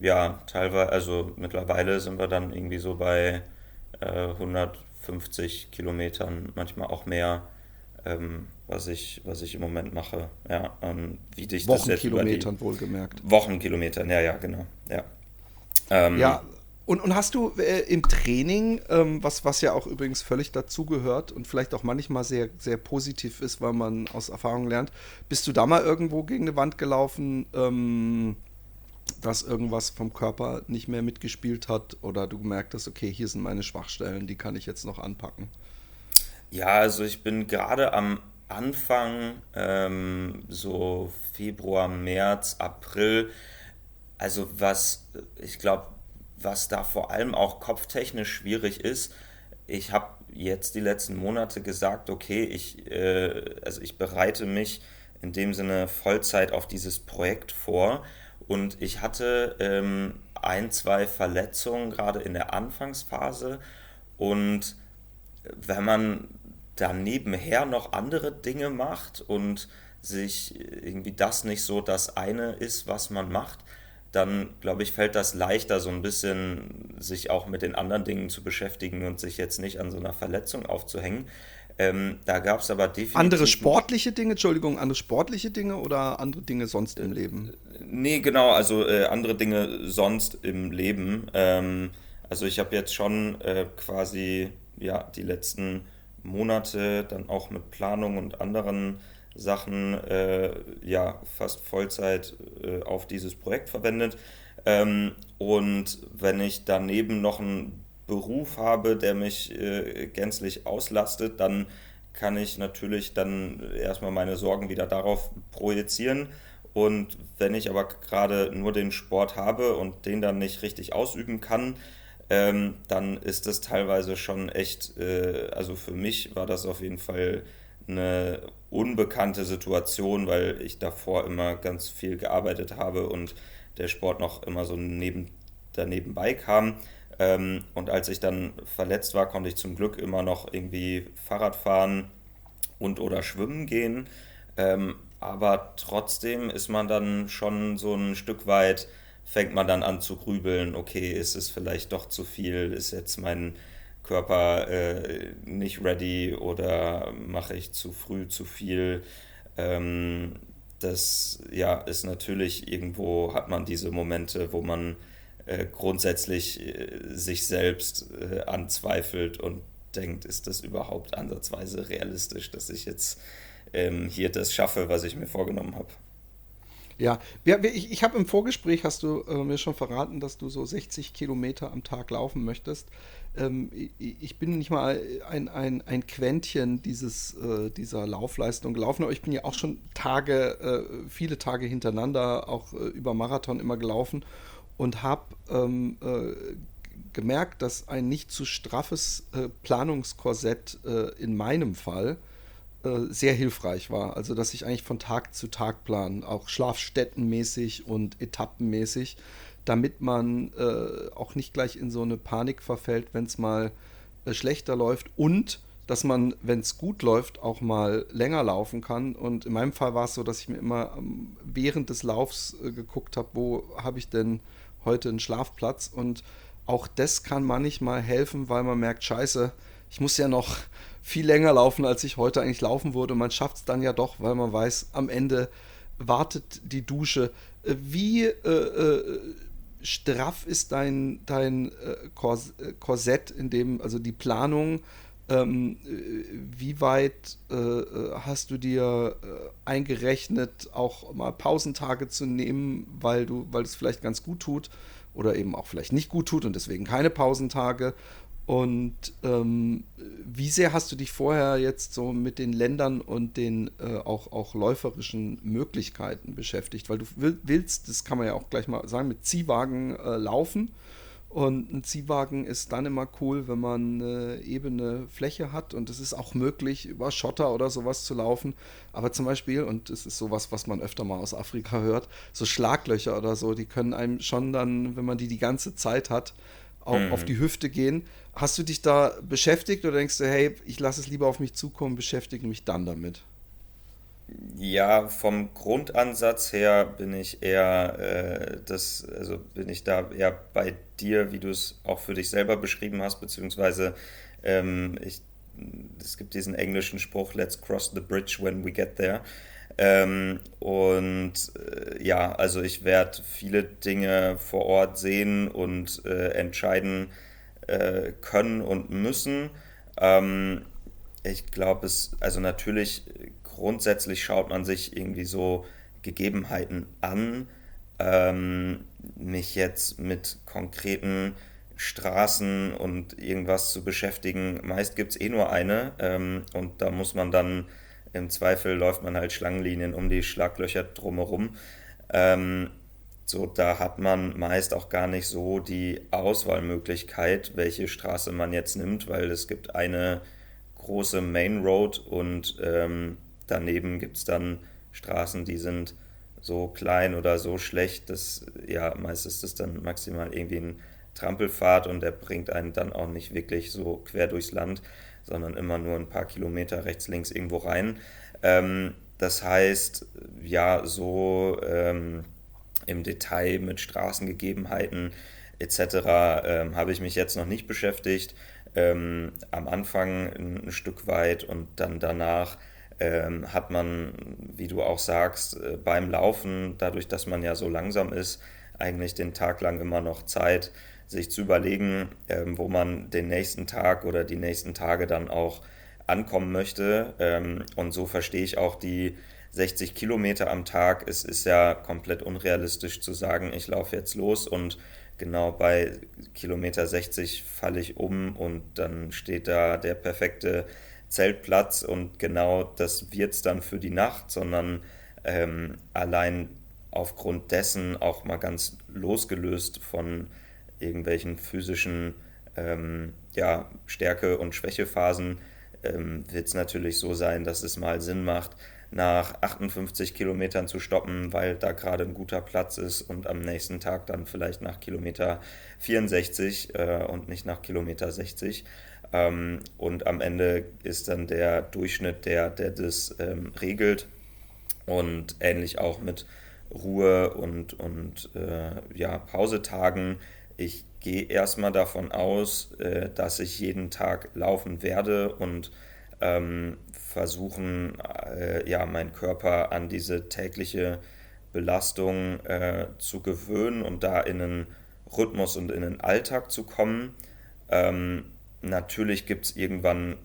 ja, teilweise, also mittlerweile sind wir dann irgendwie so bei äh, 100 50 Kilometern, manchmal auch mehr, ähm, was, ich, was ich im Moment mache. Ja, ähm, wie dich Wochenkilometern das wohlgemerkt. Wochenkilometern, ja, ja, genau. Ja. Ähm, ja. Und, und hast du äh, im Training, ähm, was, was ja auch übrigens völlig dazugehört und vielleicht auch manchmal sehr, sehr positiv ist, weil man aus Erfahrung lernt, bist du da mal irgendwo gegen eine Wand gelaufen? Ähm, dass irgendwas vom Körper nicht mehr mitgespielt hat oder du gemerkt hast, okay, hier sind meine Schwachstellen, die kann ich jetzt noch anpacken? Ja, also ich bin gerade am Anfang, ähm, so Februar, März, April, also was, ich glaube, was da vor allem auch kopftechnisch schwierig ist, ich habe jetzt die letzten Monate gesagt, okay, ich, äh, also ich bereite mich in dem Sinne Vollzeit auf dieses Projekt vor und ich hatte ähm, ein, zwei Verletzungen gerade in der Anfangsphase und wenn man da nebenher noch andere Dinge macht und sich irgendwie das nicht so das eine ist, was man macht, dann glaube ich, fällt das leichter, so ein bisschen sich auch mit den anderen Dingen zu beschäftigen und sich jetzt nicht an so einer Verletzung aufzuhängen. Ähm, da gab es aber definitiv. Andere sportliche Dinge, Entschuldigung, andere sportliche Dinge oder andere Dinge sonst im Leben? Nee, genau, also äh, andere Dinge sonst im Leben. Ähm, also ich habe jetzt schon äh, quasi ja, die letzten Monate dann auch mit Planung und anderen Sachen äh, ja fast Vollzeit äh, auf dieses Projekt verwendet. Ähm, und wenn ich daneben noch einen Beruf habe, der mich äh, gänzlich auslastet, dann kann ich natürlich dann erstmal meine Sorgen wieder darauf projizieren. Und wenn ich aber gerade nur den Sport habe und den dann nicht richtig ausüben kann, ähm, dann ist das teilweise schon echt, äh, also für mich war das auf jeden Fall eine unbekannte Situation, weil ich davor immer ganz viel gearbeitet habe und der Sport noch immer so neben, daneben bei kam. Ähm, und als ich dann verletzt war, konnte ich zum Glück immer noch irgendwie Fahrrad fahren und oder schwimmen gehen. Ähm, aber trotzdem ist man dann schon so ein Stück weit, fängt man dann an zu grübeln, okay, ist es vielleicht doch zu viel, ist jetzt mein Körper äh, nicht ready oder mache ich zu früh zu viel. Ähm, das ja, ist natürlich irgendwo, hat man diese Momente, wo man äh, grundsätzlich äh, sich selbst äh, anzweifelt und denkt, ist das überhaupt ansatzweise realistisch, dass ich jetzt ähm, hier das schaffe, was ich mir vorgenommen habe. Ja, ich, ich habe im Vorgespräch, hast du äh, mir schon verraten, dass du so 60 Kilometer am Tag laufen möchtest ähm, ich bin nicht mal ein, ein, ein Quäntchen dieses, äh, dieser Laufleistung gelaufen, aber ich bin ja auch schon Tage, äh, viele Tage hintereinander, auch äh, über Marathon immer gelaufen und habe ähm, äh, gemerkt, dass ein nicht zu straffes äh, Planungskorsett äh, in meinem Fall sehr hilfreich war. Also, dass ich eigentlich von Tag zu Tag plan, auch schlafstättenmäßig und etappenmäßig damit man äh, auch nicht gleich in so eine Panik verfällt, wenn es mal äh, schlechter läuft und dass man, wenn es gut läuft, auch mal länger laufen kann. Und in meinem Fall war es so, dass ich mir immer ähm, während des Laufs äh, geguckt habe, wo habe ich denn heute einen Schlafplatz. Und auch das kann manchmal helfen, weil man merkt, scheiße, ich muss ja noch viel länger laufen, als ich heute eigentlich laufen würde. Man schafft es dann ja doch, weil man weiß, am Ende wartet die Dusche. Äh, wie äh, äh, straff ist dein, dein äh, äh, Korsett, in dem, also die Planung, Ähm, wie weit äh, hast du dir äh, eingerechnet, auch mal Pausentage zu nehmen, weil du, weil es vielleicht ganz gut tut oder eben auch vielleicht nicht gut tut und deswegen keine Pausentage? Und ähm, wie sehr hast du dich vorher jetzt so mit den Ländern und den äh, auch, auch läuferischen Möglichkeiten beschäftigt? Weil du willst, das kann man ja auch gleich mal sagen, mit Ziehwagen äh, laufen. Und ein Ziehwagen ist dann immer cool, wenn man eine ebene Fläche hat und es ist auch möglich, über Schotter oder sowas zu laufen. Aber zum Beispiel, und es ist sowas, was man öfter mal aus Afrika hört, so Schlaglöcher oder so, die können einem schon dann, wenn man die die ganze Zeit hat, auch mhm. auf die Hüfte gehen. Hast du dich da beschäftigt oder denkst du, hey, ich lasse es lieber auf mich zukommen, beschäftige mich dann damit? Ja, vom Grundansatz her bin ich eher äh, das, also bin ich da eher bei dir, wie du es auch für dich selber beschrieben hast, beziehungsweise ähm, ich, es gibt diesen englischen Spruch, let's cross the bridge when we get there. Ähm, und äh, ja, also ich werde viele Dinge vor Ort sehen und äh, entscheiden äh, können und müssen. Ähm, ich glaube, es, also natürlich grundsätzlich schaut man sich irgendwie so Gegebenheiten an. Ähm, mich jetzt mit konkreten Straßen und irgendwas zu beschäftigen. Meist gibt es eh nur eine ähm, und da muss man dann im Zweifel läuft man halt Schlangenlinien um die Schlaglöcher drumherum. Ähm, so, da hat man meist auch gar nicht so die Auswahlmöglichkeit, welche Straße man jetzt nimmt, weil es gibt eine große Main Road und ähm, daneben gibt es dann Straßen, die sind so klein oder so schlecht, dass ja, meist ist es dann maximal irgendwie ein Trampelfahrt und der bringt einen dann auch nicht wirklich so quer durchs Land, sondern immer nur ein paar Kilometer rechts, links irgendwo rein. Ähm, das heißt, ja, so ähm, im Detail mit Straßengegebenheiten etc. Ähm, habe ich mich jetzt noch nicht beschäftigt. Ähm, am Anfang ein, ein, Stück weit und dann danach ähm, hat man, wie du auch sagst, äh, beim Laufen, dadurch, dass man ja so langsam ist, eigentlich den Tag lang immer noch Zeit, sich zu überlegen, ähm, wo man den nächsten Tag oder die nächsten Tage dann auch ankommen möchte. Ähm, und so verstehe ich auch die 60 Kilometer am Tag. Es ist ja komplett unrealistisch zu sagen, ich laufe jetzt los und genau bei Kilometer 60 falle ich um und dann steht da der perfekte Zeltplatz und genau das wird es dann für die Nacht, sondern ähm, allein aufgrund dessen auch mal ganz losgelöst von irgendwelchen physischen ähm, ja, Stärke- und Schwächephasen ähm, wird es natürlich so sein, dass es mal Sinn macht, nach 58 Kilometern zu stoppen, weil da gerade ein guter Platz ist und am nächsten Tag dann vielleicht nach Kilometer 64 äh, und nicht nach Kilometer 60. Ähm, und am Ende ist dann der Durchschnitt der, der das ähm, regelt und ähnlich auch mit Ruhe und, und äh, ja, Pausetagen. Ich gehe erstmal davon aus, äh, dass ich jeden Tag laufen werde und ähm, versuchen, äh, ja, meinen Körper an diese tägliche Belastung äh, zu gewöhnen und da in einen Rhythmus und in den Alltag zu kommen. Ähm, natürlich gibt es irgendwann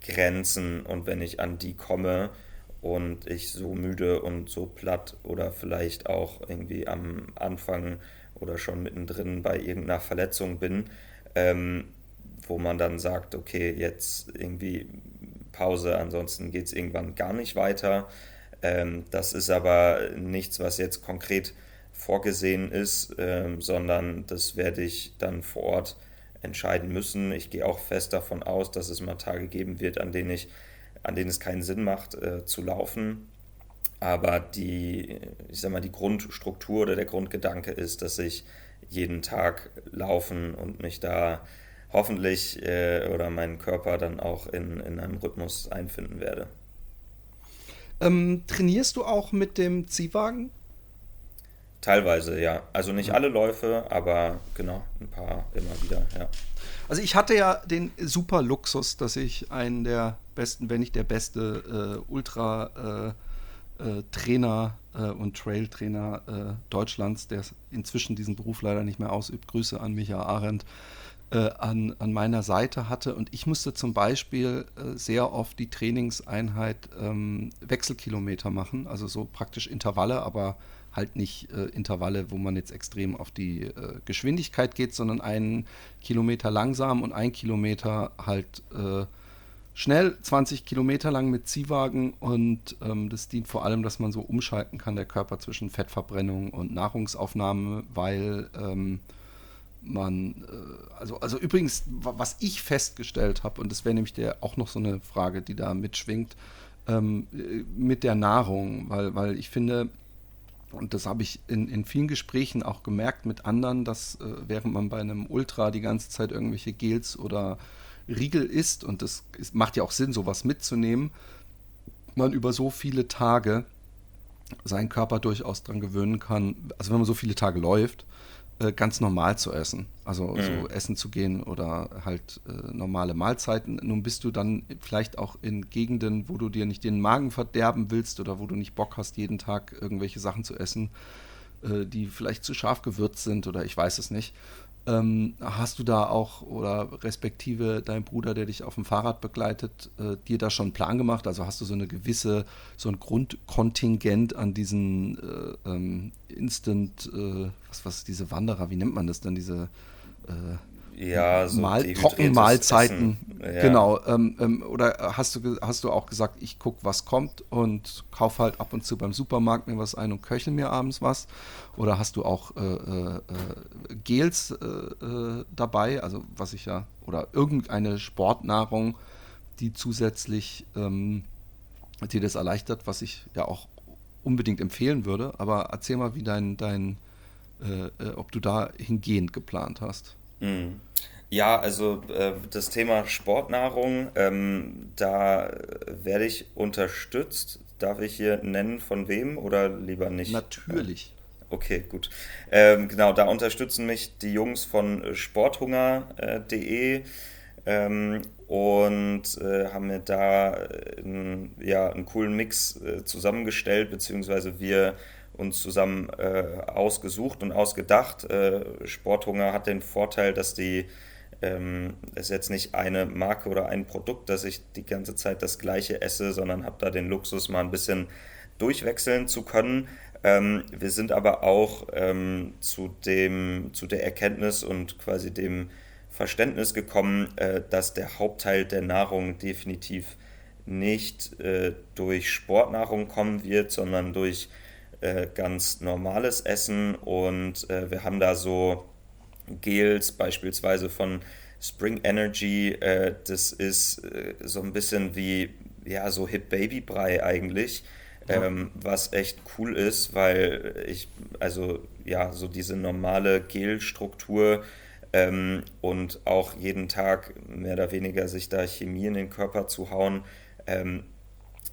Grenzen und wenn ich an die komme und ich so müde und so platt oder vielleicht auch irgendwie am Anfang oder schon mittendrin bei irgendeiner Verletzung bin, ähm, wo man dann sagt, okay, jetzt irgendwie Pause, ansonsten geht es irgendwann gar nicht weiter. Ähm, das ist aber nichts, was jetzt konkret vorgesehen ist, ähm, sondern das werde ich dann vor Ort entscheiden müssen. Ich gehe auch fest davon aus, dass es mal Tage geben wird, an denen ich, an denen es keinen Sinn macht, äh, zu laufen. Aber die, ich sag mal, die Grundstruktur oder der Grundgedanke ist, dass ich jeden Tag laufen und mich da hoffentlich äh, oder meinen Körper dann auch in, in einem Rhythmus einfinden werde. Ähm, trainierst du auch mit dem Ziehwagen? Teilweise, ja. Also nicht alle Läufe, aber genau, ein paar immer wieder, ja. Also ich hatte ja den super Luxus, dass ich einen der besten, wenn nicht der beste äh, Ultra äh, äh, äh, und Trail-Trainer äh, Deutschlands, der inzwischen diesen Beruf leider nicht mehr ausübt. Grüße an Micha Arendt äh, an, an meiner Seite hatte. Und ich musste zum Beispiel äh, sehr oft die Trainingseinheit ähm, Wechselkilometer machen, also so praktisch Intervalle, aber halt nicht äh, Intervalle, wo man jetzt extrem auf die äh, Geschwindigkeit geht, sondern einen Kilometer langsam und ein Kilometer halt äh, schnell, 20 Kilometer lang mit Ziehwagen und ähm, das dient vor allem, dass man so umschalten kann, der Körper zwischen Fettverbrennung und Nahrungsaufnahme, weil ähm, man, äh, also, also übrigens, was ich festgestellt habe, und das wäre nämlich der, auch noch so eine Frage, die da mitschwingt, ähm, äh, mit der Nahrung, weil, weil ich finde, und das habe ich in, in vielen Gesprächen auch gemerkt mit anderen, dass äh, während man bei einem Ultra die ganze Zeit irgendwelche Gels oder Riegel isst, und das ist, macht ja auch Sinn, sowas mitzunehmen, man über so viele Tage seinen Körper durchaus daran gewöhnen kann, also wenn man so viele Tage läuft, äh, ganz normal zu essen. Also mhm. so essen zu gehen oder halt äh, normale Mahlzeiten. Nun bist du dann vielleicht auch in Gegenden, wo du dir nicht den Magen verderben willst oder wo du nicht Bock hast, jeden Tag irgendwelche Sachen zu essen, äh, die vielleicht zu scharf gewürzt sind oder ich weiß es nicht. Ähm, hast du da auch oder respektive dein Bruder, der dich auf dem Fahrrad begleitet, äh, dir da schon einen Plan gemacht? Also hast du so eine gewisse, so ein Grundkontingent an diesen äh, ähm, Instant, äh, was, was diese Wanderer, wie nennt man das denn, diese äh, ja, so Mal Trockenmahlzeiten. Ja. Genau. Ähm, ähm, oder hast du, hast du auch gesagt, ich gucke, was kommt und kaufe halt ab und zu beim Supermarkt mir was ein und köchel mir abends was? Oder hast du auch äh, äh, Gels äh, äh, dabei, also was ich ja, oder irgendeine Sportnahrung, die zusätzlich ähm, dir das erleichtert, was ich ja auch unbedingt empfehlen würde. Aber erzähl mal, wie dein, dein äh, äh, ob du da hingehend geplant hast. Mhm. Ja, also äh, das Thema Sportnahrung, ähm, da werde ich unterstützt. Darf ich hier nennen, von wem oder lieber nicht? Natürlich. Okay, gut. Ähm, genau, da unterstützen mich die Jungs von sporthunger.de ähm, und äh, haben mir da äh, ja, einen coolen Mix äh, zusammengestellt, beziehungsweise wir uns zusammen äh, ausgesucht und ausgedacht. Äh, Sporthunger hat den Vorteil, dass die ähm, ist jetzt nicht eine Marke oder ein Produkt, dass ich die ganze Zeit das gleiche esse, sondern habe da den Luxus, mal ein bisschen durchwechseln zu können. Ähm, wir sind aber auch ähm, zu, dem, zu der Erkenntnis und quasi dem Verständnis gekommen, äh, dass der Hauptteil der Nahrung definitiv nicht äh, durch Sportnahrung kommen wird, sondern durch äh, ganz normales Essen und äh, wir haben da so Gels beispielsweise von Spring Energy. Äh, das ist äh, so ein bisschen wie ja so Hip Baby Brei eigentlich. Ja. Ähm, was echt cool ist, weil ich, also ja, so diese normale Gelstruktur ähm, und auch jeden Tag mehr oder weniger sich da Chemie in den Körper zu hauen, ähm,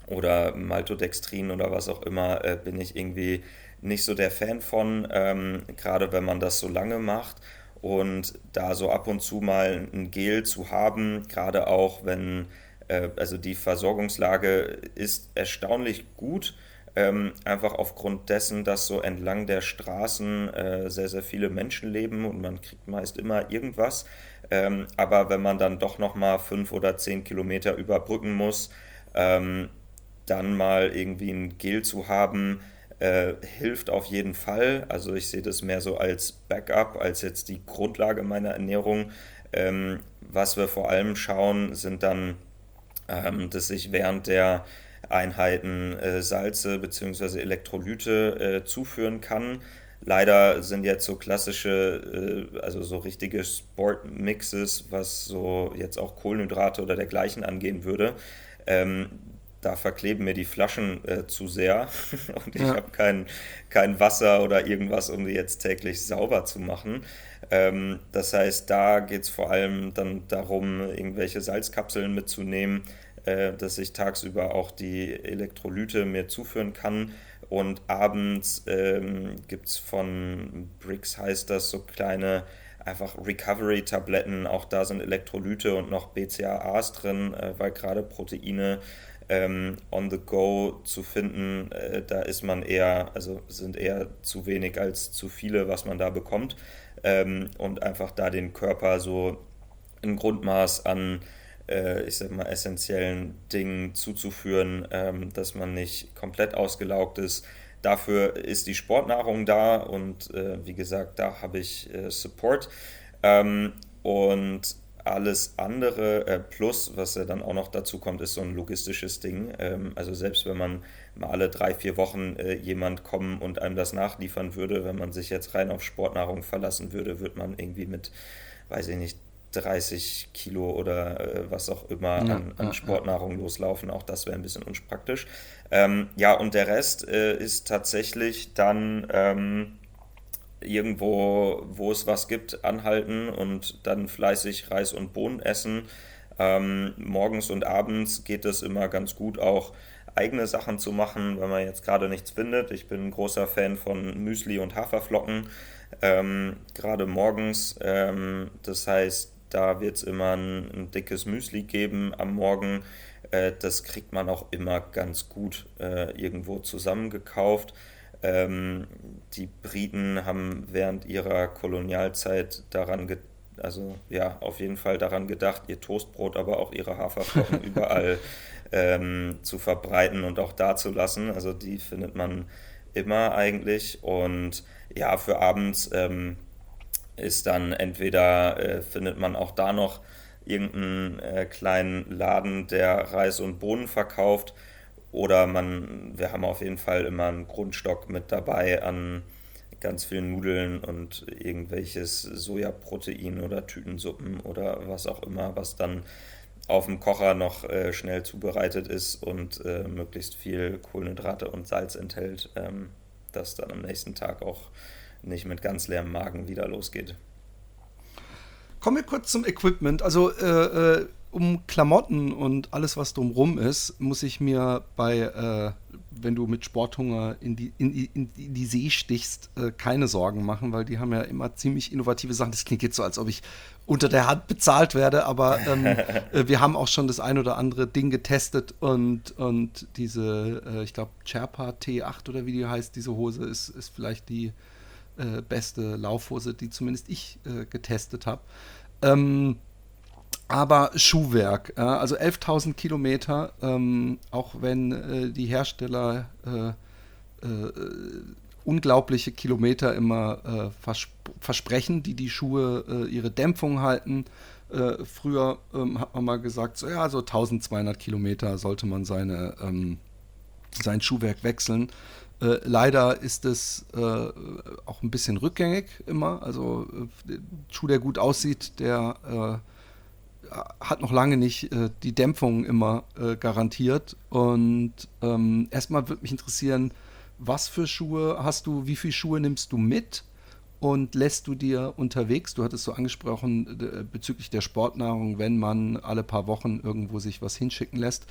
oder Maltodextrin oder was auch immer, äh, bin ich irgendwie nicht so der Fan von, ähm, gerade wenn man das so lange macht. Und da so ab und zu mal ein Gel zu haben, gerade auch wenn, äh, also die Versorgungslage ist erstaunlich gut, ähm, einfach aufgrund dessen, dass so entlang der Straßen äh, sehr, sehr viele Menschen leben und man kriegt meist immer irgendwas. Ähm, aber wenn man dann doch nochmal fünf oder zehn Kilometer überbrücken muss, ähm, dann mal irgendwie ein Gel zu haben, äh, hilft auf jeden Fall. Also ich sehe das mehr so als Backup, als jetzt die Grundlage meiner Ernährung. Ähm, was wir vor allem schauen, sind dann, ähm, dass ich während der Einheiten äh, Salze bzw. Elektrolyte äh, zuführen kann. Leider sind jetzt so klassische, äh, also so richtige Sportmixes, was so jetzt auch Kohlenhydrate oder dergleichen angehen würde, ähm, da verkleben mir die Flaschen äh, zu sehr und ich ja. habe kein, kein Wasser oder irgendwas, um die jetzt täglich sauber zu machen. Ähm, das heißt, da geht es vor allem dann darum, irgendwelche Salzkapseln mitzunehmen, äh, dass ich tagsüber auch die Elektrolyte mir zuführen kann. Und abends ähm, gibt es von Bricks heißt das so kleine einfach Recovery-Tabletten. Auch da sind Elektrolyte und noch BCAAs drin, äh, weil gerade Proteine ähm, on the go zu finden, äh, da ist man eher, also sind eher zu wenig als zu viele, was man da bekommt. Ähm, und einfach da den Körper so ein Grundmaß an, äh, ich sag mal, essentiellen Dingen zuzuführen, ähm, dass man nicht komplett ausgelaugt ist. Dafür ist die Sportnahrung da und äh, wie gesagt, da habe ich äh, Support. Ähm, und alles andere äh, plus, was ja dann auch noch dazu kommt, ist so ein logistisches Ding. Ähm, also selbst wenn man mal alle drei, vier Wochen äh, jemand kommen und einem das nachliefern würde, wenn man sich jetzt rein auf Sportnahrung verlassen würde, würde man irgendwie mit, weiß ich nicht, 30 Kilo oder äh, was auch immer ja, an, an, Sportnahrung ja. loslaufen. Auch das wäre ein bisschen unpraktisch. Ähm, ja, und der Rest äh, ist tatsächlich dann ähm, irgendwo, wo es was gibt, anhalten und dann fleißig Reis und Bohnen essen. Ähm, morgens und abends geht es immer ganz gut auch eigene Sachen zu machen, wenn man jetzt gerade nichts findet. Ich bin ein großer Fan von Müsli und Haferflocken, ähm, gerade morgens. Ähm, das heißt, da wird es immer ein, ein, dickes Müsli geben am Morgen. Äh, das kriegt man auch immer ganz gut äh, irgendwo zusammengekauft. Ähm, die Briten haben während ihrer Kolonialzeit daran gedacht, also ja, auf jeden Fall daran gedacht, ihr Toastbrot, aber auch ihre Haferflocken überall ähm, zu verbreiten und auch dazulassen. Also die findet man immer eigentlich. Und ja, für abends ähm, ist dann entweder äh, findet man auch da noch irgendeinen äh, kleinen Laden, der Reis und Bohnen verkauft oder man, wir haben auf jeden Fall immer einen Grundstock mit dabei an ganz vielen Nudeln und irgendwelches Sojaprotein oder Tütensuppen oder was auch immer, was dann auf dem Kocher noch äh, schnell zubereitet ist und äh, möglichst viel Kohlenhydrate und Salz enthält, ähm, dass dann am nächsten Tag auch nicht mit ganz leerem Magen wieder losgeht. Kommen wir kurz zum Equipment. Also äh, äh um Klamotten und alles, was drumrum ist, muss ich mir bei, äh, wenn du mit Sporthunger in die, in, in, in die See stichst, äh, keine Sorgen machen, weil die haben ja immer ziemlich innovative Sachen. Das klingt jetzt so, als ob ich unter der Hand bezahlt werde, aber ähm, äh, wir haben auch schon das ein oder andere Ding getestet und, und diese, äh, ich glaube, Sherpa T8 oder wie die heißt, diese Hose ist, ist vielleicht die äh, beste Laufhose, die zumindest ich äh, getestet habe. Ähm, aber Schuhwerk, ja, also 11.000 Kilometer, ähm, auch wenn äh, die Hersteller äh, äh, unglaubliche Kilometer immer äh, vers versprechen, die die Schuhe äh, ihre Dämpfung halten. Äh, früher ähm, hat man mal gesagt, so ja, so 1200 Kilometer sollte man seine, ähm, sein Schuhwerk wechseln. leider ist es auch ein bisschen rückgängig immer. Also ein Schuh, der gut aussieht, der hat noch lange nicht äh, die Dämpfung immer äh, garantiert. Und ähm, erstmal würde mich interessieren, was für Schuhe hast du, wie viele Schuhe nimmst du mit und lässt du dir unterwegs, du hattest so angesprochen äh, bezüglich der Sportnahrung, wenn man alle paar Wochen irgendwo sich was hinschicken lässt,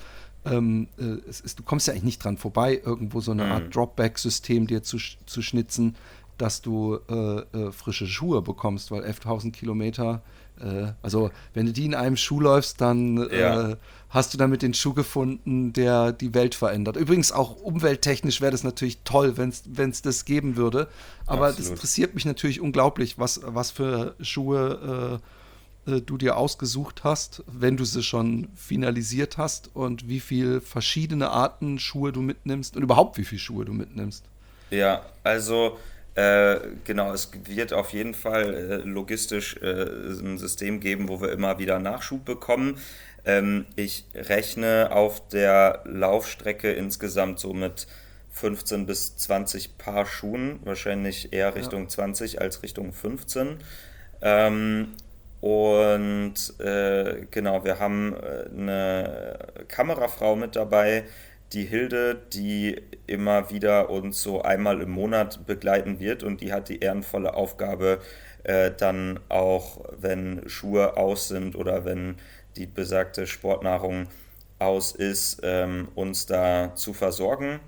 ähm, äh, ist, du kommst ja eigentlich nicht dran vorbei, irgendwo so eine mhm. Art Dropback-System dir zu, zu schnitzen, dass du äh, äh, frische Schuhe bekommst, weil 11.000 Kilometer äh, also, wenn du die in einem Schuh läufst, dann ja. äh, hast du damit den Schuh gefunden, der die Welt verändert. Übrigens auch umwelttechnisch wäre das natürlich toll, wenn es das geben würde. Aber Absolut. das interessiert mich natürlich unglaublich, was, was für Schuhe du dir ausgesucht hast, wenn du sie schon finalisiert hast und wie viele verschiedene Arten Schuhe du mitnimmst und überhaupt wie viele Schuhe du mitnimmst. Ja, also äh, genau, es wird auf jeden Fall äh, logistisch äh, ein System geben, wo wir immer wieder Nachschub bekommen. Ähm, ich rechne auf der Laufstrecke insgesamt so mit 15 bis 20 Paar Schuhen, wahrscheinlich eher Richtung ja. 20 als Richtung 15. Ähm, und äh, genau, wir haben äh, eine Kamerafrau mit dabei, die Hilde, die immer wieder uns so einmal im Monat begleiten wird und die hat die ehrenvolle Aufgabe, äh, dann auch, wenn Schuhe aus sind oder wenn die besagte Sportnahrung aus ist, ähm, uns da zu versorgen.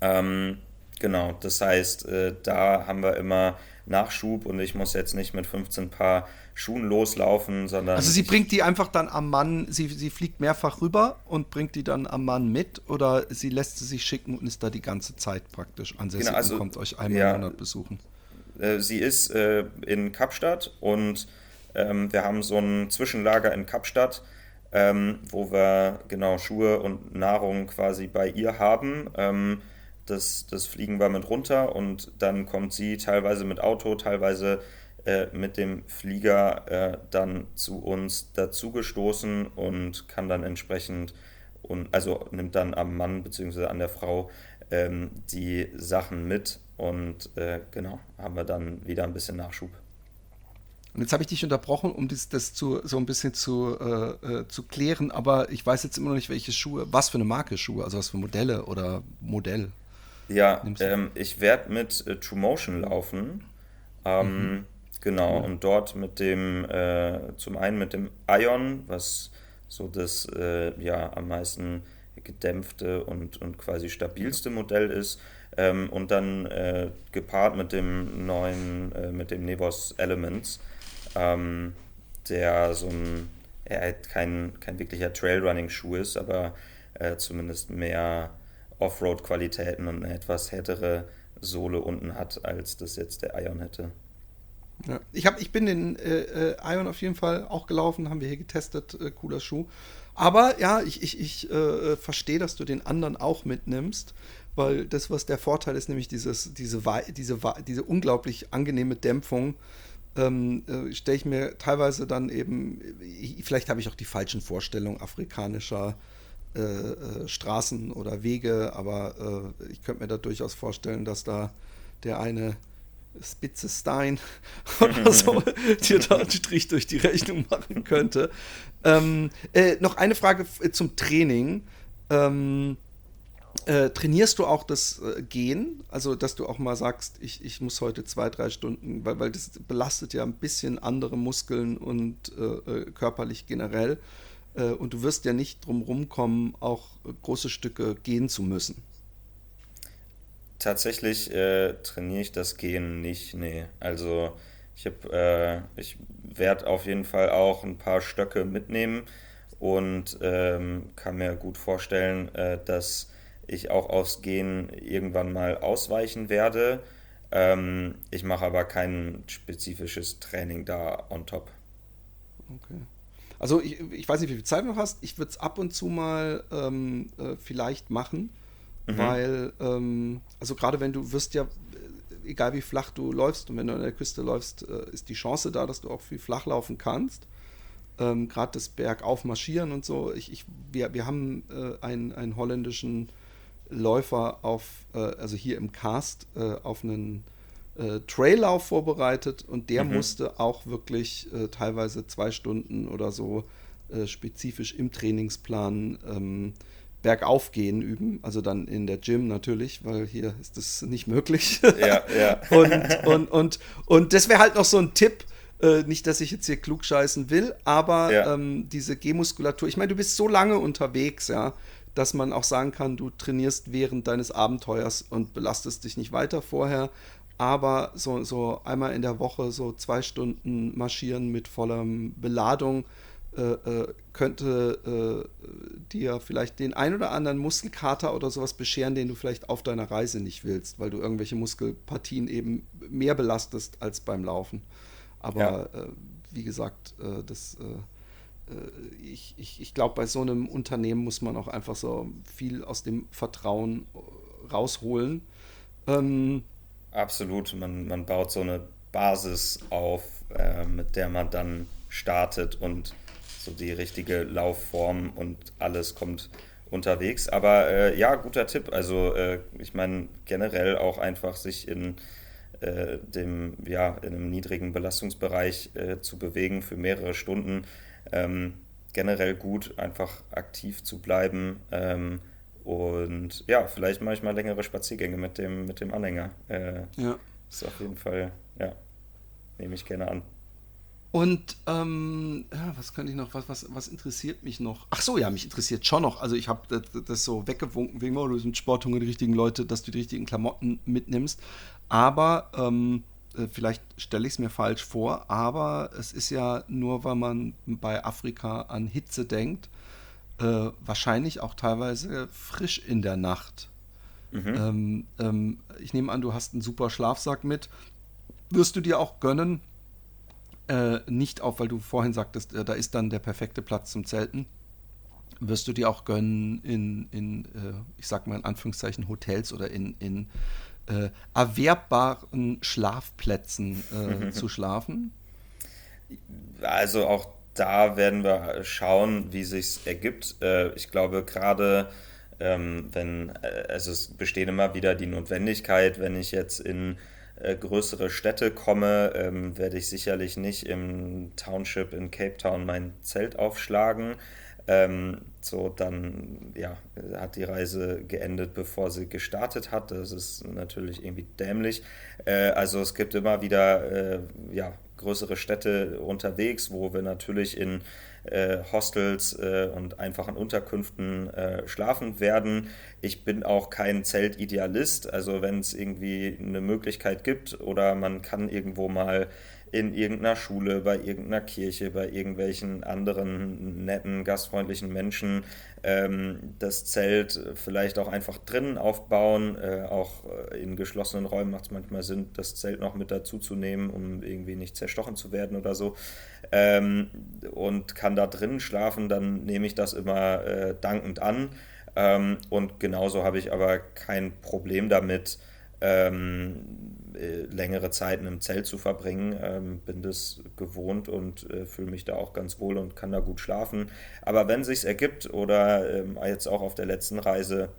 Ähm, genau, das heißt, äh, da haben wir immer Nachschub und ich muss jetzt nicht mit 15 Paar Schuhen loslaufen, sondern. Also sie bringt die einfach dann am Mann, sie, sie fliegt mehrfach rüber und bringt die dann am Mann mit oder sie lässt sie sich schicken und ist da die ganze Zeit praktisch ansässig genau, also, und kommt euch einmal ja, im Monat besuchen. Äh, sie ist äh, in Kapstadt und Ähm, wir haben so ein Zwischenlager in Kapstadt, ähm, wo wir genau Schuhe und Nahrung quasi bei ihr haben. Ähm, das, das fliegen wir mit runter und dann kommt sie teilweise mit Auto, teilweise äh, mit dem Flieger äh, dann zu uns dazugestoßen und kann dann entsprechend und also nimmt dann am Mann bzw. an der Frau ähm, die Sachen mit und äh, genau, haben wir dann wieder ein bisschen Nachschub. Und jetzt habe ich dich unterbrochen, um das, das zu, so ein bisschen zu, äh, äh, zu klären, aber ich weiß jetzt immer noch nicht, welche Schuhe, was für eine Marke Schuhe, also was für Modelle oder Modell. Ja, ähm, ich werde mit äh, True Motion laufen. Ähm, mhm. Genau, mhm. und dort mit dem, äh, zum einen mit dem Ion, was so das äh, ja am meisten gedämpfte und, und quasi stabilste Modell ist. Ähm, und dann äh, gepaart mit dem neuen, äh, mit dem Nevos Elements ähm, der so ein, er halt kein, kein wirklicher Trailrunning-Schuh ist, aber äh, zumindest mehr Offroad-Qualitäten und eine etwas härtere Sohle unten hat, als das jetzt der Ion hätte. Ja. Ich, hab, ich bin den äh, äh, Ion auf jeden Fall auch gelaufen, haben wir hier getestet, äh, cooler Schuh. Aber ja, ich, ich, ich äh, verstehe, dass du den anderen auch mitnimmst, weil das, was der Vorteil ist, nämlich dieses, diese, diese, diese unglaublich angenehme Dämpfung, ähm, äh, stelle ich mir teilweise dann eben, vielleicht habe ich auch die falschen Vorstellungen afrikanischer äh, äh, Straßen oder Wege, aber äh, ich könnte mir da durchaus vorstellen, dass da der eine Spitze Stein oder so dir da einen Strich durch die Rechnung machen könnte. Ähm, äh, noch eine Frage zum Training. Ähm, äh, trainierst du auch das äh, Gehen? Also, dass du auch mal sagst, ich, ich muss heute zwei, drei Stunden, weil, weil das belastet ja ein bisschen andere Muskeln und äh, äh körperlich generell. Äh, und du wirst ja nicht drum rumkommen, auch große Stücke gehen zu müssen. Tatsächlich trainiere ich das Gehen nicht, nee. Also, ich, ich werde auf jeden Fall auch ein paar Stöcke mitnehmen und ähm, kann mir gut vorstellen, dass ich auch aufs Gehen irgendwann mal ausweichen werde. Ähm, ich mache aber kein spezifisches Training da on top. Okay. Also ich, ich weiß nicht, wie viel Zeit du hast. Ich würde es ab und zu mal ähm, äh, vielleicht machen, mhm. weil, ähm, also gerade wenn du wirst ja, äh, egal wie flach du läufst und wenn du an der Küste läufst, äh, ist die Chance da, dass du auch viel flach laufen kannst. Ähm, gerade das Bergauf marschieren und so. Ich, ich, wir, wir haben äh, einen, einen holländischen Läufer auf, äh, also hier im Cast, äh, auf einen äh, Traillauf vorbereitet und der mhm. musste auch wirklich äh, teilweise zwei Stunden oder so spezifisch im Trainingsplan ähm, bergauf gehen üben, also dann in der Gym natürlich, weil hier ist das nicht möglich. Ja, ja. und, und, und, und das wäre halt noch so ein Tipp, äh, nicht, dass ich jetzt hier klug scheißen will, aber ja. ähm, diese Gehmuskulatur, ich meine, du bist so lange unterwegs, ja, dass man auch sagen kann, du trainierst während deines Abenteuers und belastest dich nicht weiter vorher. Aber so, so einmal in der Woche so zwei Stunden marschieren mit voller Beladung könnte äh, dir vielleicht den ein oder anderen Muskelkater oder sowas bescheren, den du vielleicht auf deiner Reise nicht willst, weil du irgendwelche Muskelpartien eben mehr belastest als beim Laufen. Aber ja. Äh, wie gesagt, äh, das äh, äh, ich, ich, ich glaube, bei so einem Unternehmen muss man auch einfach so viel aus dem Vertrauen äh, rausholen. Ähm, Absolut, man, man baut so eine Basis auf, äh, mit der man dann startet und so die richtige Laufform und alles kommt unterwegs. Aber äh, ja, guter Tipp. Also äh, ich meine generell auch einfach sich in äh, dem ja in einem niedrigen Belastungsbereich zu bewegen für mehrere Stunden ähm, generell gut, einfach aktiv zu bleiben. Ähm, und ja, vielleicht mache ich mal längere Spaziergänge mit dem, mit dem Anhänger. Äh, ja. Ist auf jeden Fall, ja, nehme ich gerne an. Und ähm, ja, was könnte ich noch, was, was, was interessiert mich noch? Ach so, ja, mich interessiert schon noch. Also ich habe das, das, so weggewunken, wegen, oh, du bist mit Sporthunger die richtigen Leute, dass du die richtigen Klamotten mitnimmst. Aber ähm, äh, vielleicht stelle ich es mir falsch vor, aber es ist ja nur, weil man bei Afrika an Hitze denkt, äh, wahrscheinlich auch teilweise frisch in der Nacht. Mhm. Ähm, ähm, ich nehme an, du hast einen super Schlafsack mit. Wirst du dir auch gönnen, äh, nicht auf, weil du vorhin sagtest, äh, da ist dann der perfekte Platz zum Zelten. Wirst du dir auch gönnen, in, in äh, ich sag mal in Anführungszeichen, Hotels oder in, in äh, erwerbbaren Schlafplätzen äh, zu schlafen? Also auch da werden wir schauen, wie sich ergibt. Ich glaube gerade ähm, wenn, also es besteht immer wieder die Notwendigkeit, wenn ich jetzt in äh, größere Städte komme, ähm, werde ich sicherlich nicht im Township in Cape Town mein Zelt aufschlagen. Ähm, so, dann ja, hat die Reise geendet, bevor sie gestartet hat. Das ist natürlich irgendwie dämlich. Äh, also es gibt immer wieder äh, ja, größere Städte unterwegs, wo wir natürlich in äh, Hostels äh, und einfachen Unterkünften äh, schlafen werden. Ich bin auch kein Zeltidealist, also wenn es irgendwie eine Möglichkeit gibt oder man kann irgendwo mal in irgendeiner Schule, bei irgendeiner Kirche, bei irgendwelchen anderen netten, gastfreundlichen Menschen ähm, das Zelt vielleicht auch einfach drinnen aufbauen. Äh, auch äh, in geschlossenen Räumen macht es manchmal Sinn, das Zelt noch mit dazu zu nehmen, um irgendwie nicht zerstochen zu werden oder so. Ähm, und kann da drinnen schlafen, dann nehme ich das immer äh, dankend an. Ähm, und genauso habe ich aber kein Problem damit, ähm, äh, längere Zeiten im Zelt zu verbringen. Ähm, bin das gewohnt und äh, fühle mich da auch ganz wohl und kann da gut schlafen. Aber wenn sich ergibt oder ähm, jetzt auch auf der letzten Reise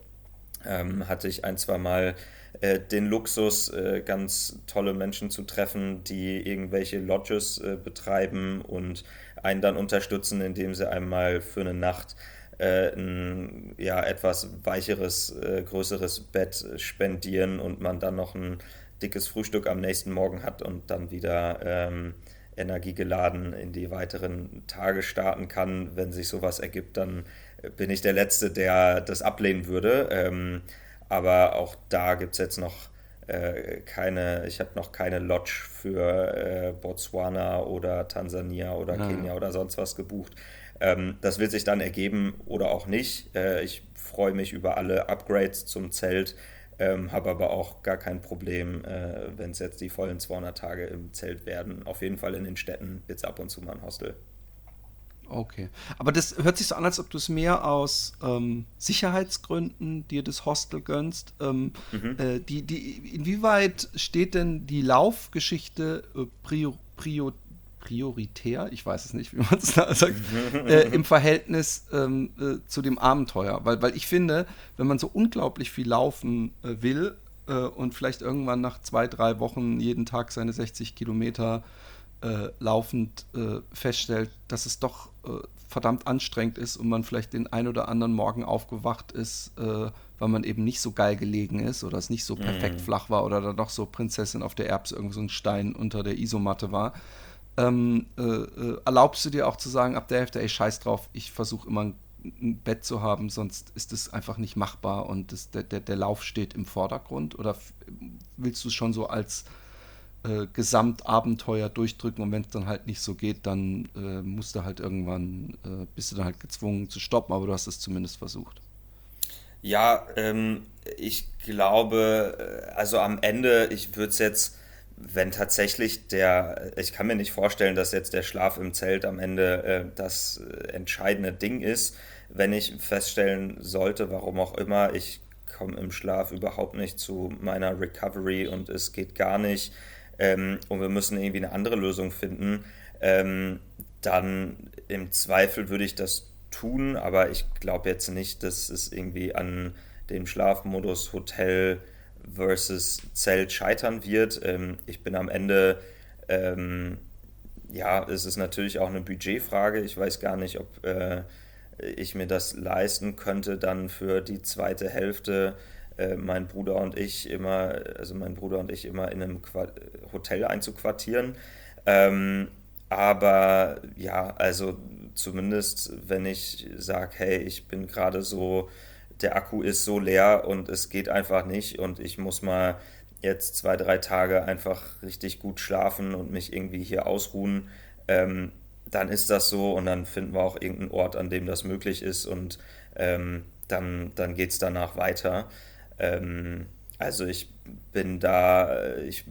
ähm, hatte ich ein, zwei Mal äh, den Luxus, äh, ganz tolle Menschen zu treffen, die irgendwelche Lodges äh, betreiben und einen dann unterstützen, indem sie einmal für eine Nacht äh, ein ja, etwas weicheres, äh, größeres Bett spendieren und man dann noch ein dickes Frühstück am nächsten Morgen hat und dann wieder ähm, energiegeladen in die weiteren Tage starten kann. Wenn sich sowas ergibt, dann bin ich der Letzte, der das ablehnen würde. Ähm, aber auch da gibt es jetzt noch äh, keine, ich habe noch keine Lodge für äh, Botswana oder Tansania oder ja. Kenia oder sonst was gebucht. Ähm, das wird sich dann ergeben oder auch nicht. Äh, ich freue mich über alle Upgrades zum Zelt, ähm, habe aber auch gar kein Problem, äh, wenn es jetzt die vollen 200 Tage im Zelt werden. Auf jeden Fall in den Städten wird es ab und zu mal ein Hostel. Okay. Aber das hört sich so an, als ob du es mehr aus ähm, Sicherheitsgründen dir das Hostel gönnst. Ähm, mhm. äh, die, die, inwieweit steht denn die Laufgeschichte äh, prior, prior, prioritär, ich weiß es nicht, wie man es da sagt, äh, im Verhältnis ähm, äh, zu dem Abenteuer. Weil, weil ich finde, wenn man so unglaublich viel laufen äh, will äh, und vielleicht irgendwann nach zwei, drei Wochen jeden Tag seine 60 Kilometer äh, laufend äh, feststellt, dass es doch verdammt anstrengend ist und man vielleicht den ein oder anderen Morgen aufgewacht ist, weil man eben nicht so geil gelegen ist oder es nicht so perfekt mm. flach war oder da doch so Prinzessin auf der Erbs irgend so ein Stein unter der Isomatte war ähm, äh, äh, erlaubst du dir auch zu sagen, ab der Hälfte, ey, scheiß drauf, ich versuche immer ein, ein, Bett zu haben, sonst ist es einfach nicht machbar und das, der, der, der Lauf steht im Vordergrund? Oder willst du es schon so als äh, Gesamtabenteuer durchdrücken und wenn es dann halt nicht so geht, dann äh, musst du halt irgendwann, äh, bist du dann halt gezwungen zu stoppen, aber du hast es zumindest versucht. Ja, ähm, ich glaube, äh, also am Ende, ich würde es jetzt wenn tatsächlich der, ich kann mir nicht vorstellen, dass jetzt der Schlaf im Zelt am Ende äh, das äh, entscheidende Ding ist, wenn ich feststellen sollte, warum auch immer, ich komme im Schlaf überhaupt nicht zu meiner Recovery und es geht gar nicht ähm, und wir müssen irgendwie eine andere Lösung finden, ähm, dann im Zweifel würde ich das tun, aber ich glaube jetzt nicht, dass es irgendwie an dem Schlafmodus Hotel versus Zelt scheitern wird. Ähm, ich bin am Ende, ähm, ja, es ist natürlich auch eine Budgetfrage. Ich weiß gar nicht, ob äh, ich mir das leisten könnte, dann für die zweite Hälfte äh, mein Bruder und ich immer, also mein Bruder und ich immer in einem Qua Hotel einzuquartieren. Ähm, aber ja, also zumindest wenn ich sage, hey, ich bin gerade so der Akku ist so leer und es geht einfach nicht und ich muss mal jetzt zwei, drei Tage einfach richtig gut schlafen und mich irgendwie hier ausruhen, ähm, dann ist das so und dann finden wir auch irgendeinen Ort, an dem das möglich ist und ähm, dann, dann geht es danach weiter. Ähm, also ich bin da, ich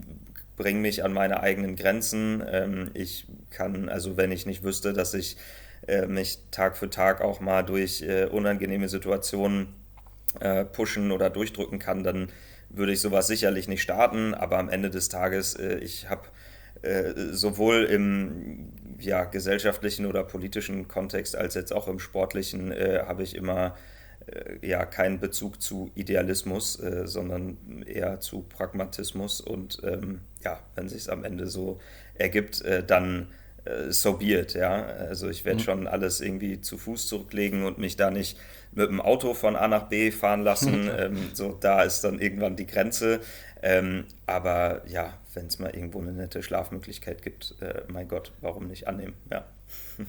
bringe mich an meine eigenen Grenzen. Ähm, ich kann, also wenn ich nicht wüsste, dass ich äh, mich Tag für Tag auch mal durch äh, unangenehme Situationen äh, pushen oder durchdrücken kann, dann würde ich sowas sicherlich nicht starten. Aber am Ende des Tages, äh, ich habe äh, sowohl im ja, gesellschaftlichen oder politischen Kontext als jetzt auch im sportlichen, äh, habe ich immer äh, ja keinen Bezug zu Idealismus, äh, sondern eher zu Pragmatismus. Und ähm, ja, wenn sich es am Ende so ergibt, äh, dann äh, so be it, ja. Also ich werde mhm. schon alles irgendwie zu Fuß zurücklegen und mich da nicht mit dem Auto von A nach B fahren lassen. ähm, so, da ist dann irgendwann die Grenze. Ähm, aber ja, wenn es mal irgendwo eine nette Schlafmöglichkeit gibt, äh, mein Gott, warum nicht annehmen, ja.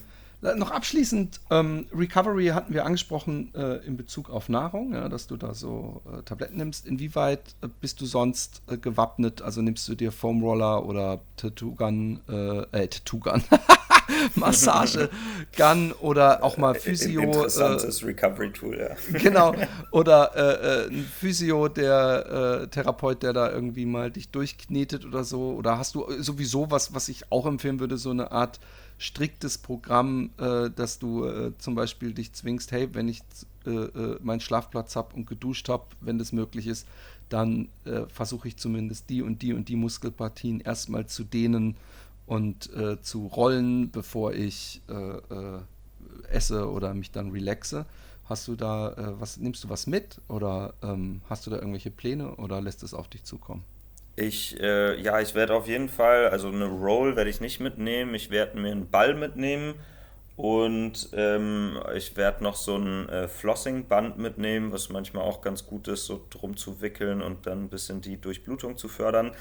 Noch abschließend, ähm, Recovery hatten wir angesprochen äh, in Bezug auf Nahrung, ja, dass du da so äh, Tabletten nimmst. Inwieweit äh, bist du sonst äh, gewappnet? Also nimmst du dir Foam Roller oder Tattoo Gun, äh, äh Tattoo Gun, Massage Gun oder auch mal Physio. Interessantes Recovery-Tool, ja. Genau. Oder ein Physio, der Therapeut, der da irgendwie mal dich durchknetet oder so. Oder hast du sowieso was, was ich auch empfehlen würde, so eine Art striktes Programm, äh, dass du äh, zum Beispiel dich zwingst, hey, wenn ich äh, äh meinen Schlafplatz habe und geduscht habe, wenn das möglich ist, dann äh, versuche ich zumindest die und die und die Muskelpartien erstmal zu dehnen und äh, zu rollen, bevor ich esse oder mich dann relaxe. Hast du da was, nimmst du was mit oder ähm, hast du da irgendwelche Pläne oder lässt es auf dich zukommen? Ich, äh, ja, ich werde auf jeden Fall, also eine Roll werde ich nicht mitnehmen. Ich werde mir einen Ball mitnehmen und ähm, ich werde noch so ein äh, Flossing-Band mitnehmen, was manchmal auch ganz gut ist, so drum zu wickeln und dann ein bisschen die Durchblutung zu fördern.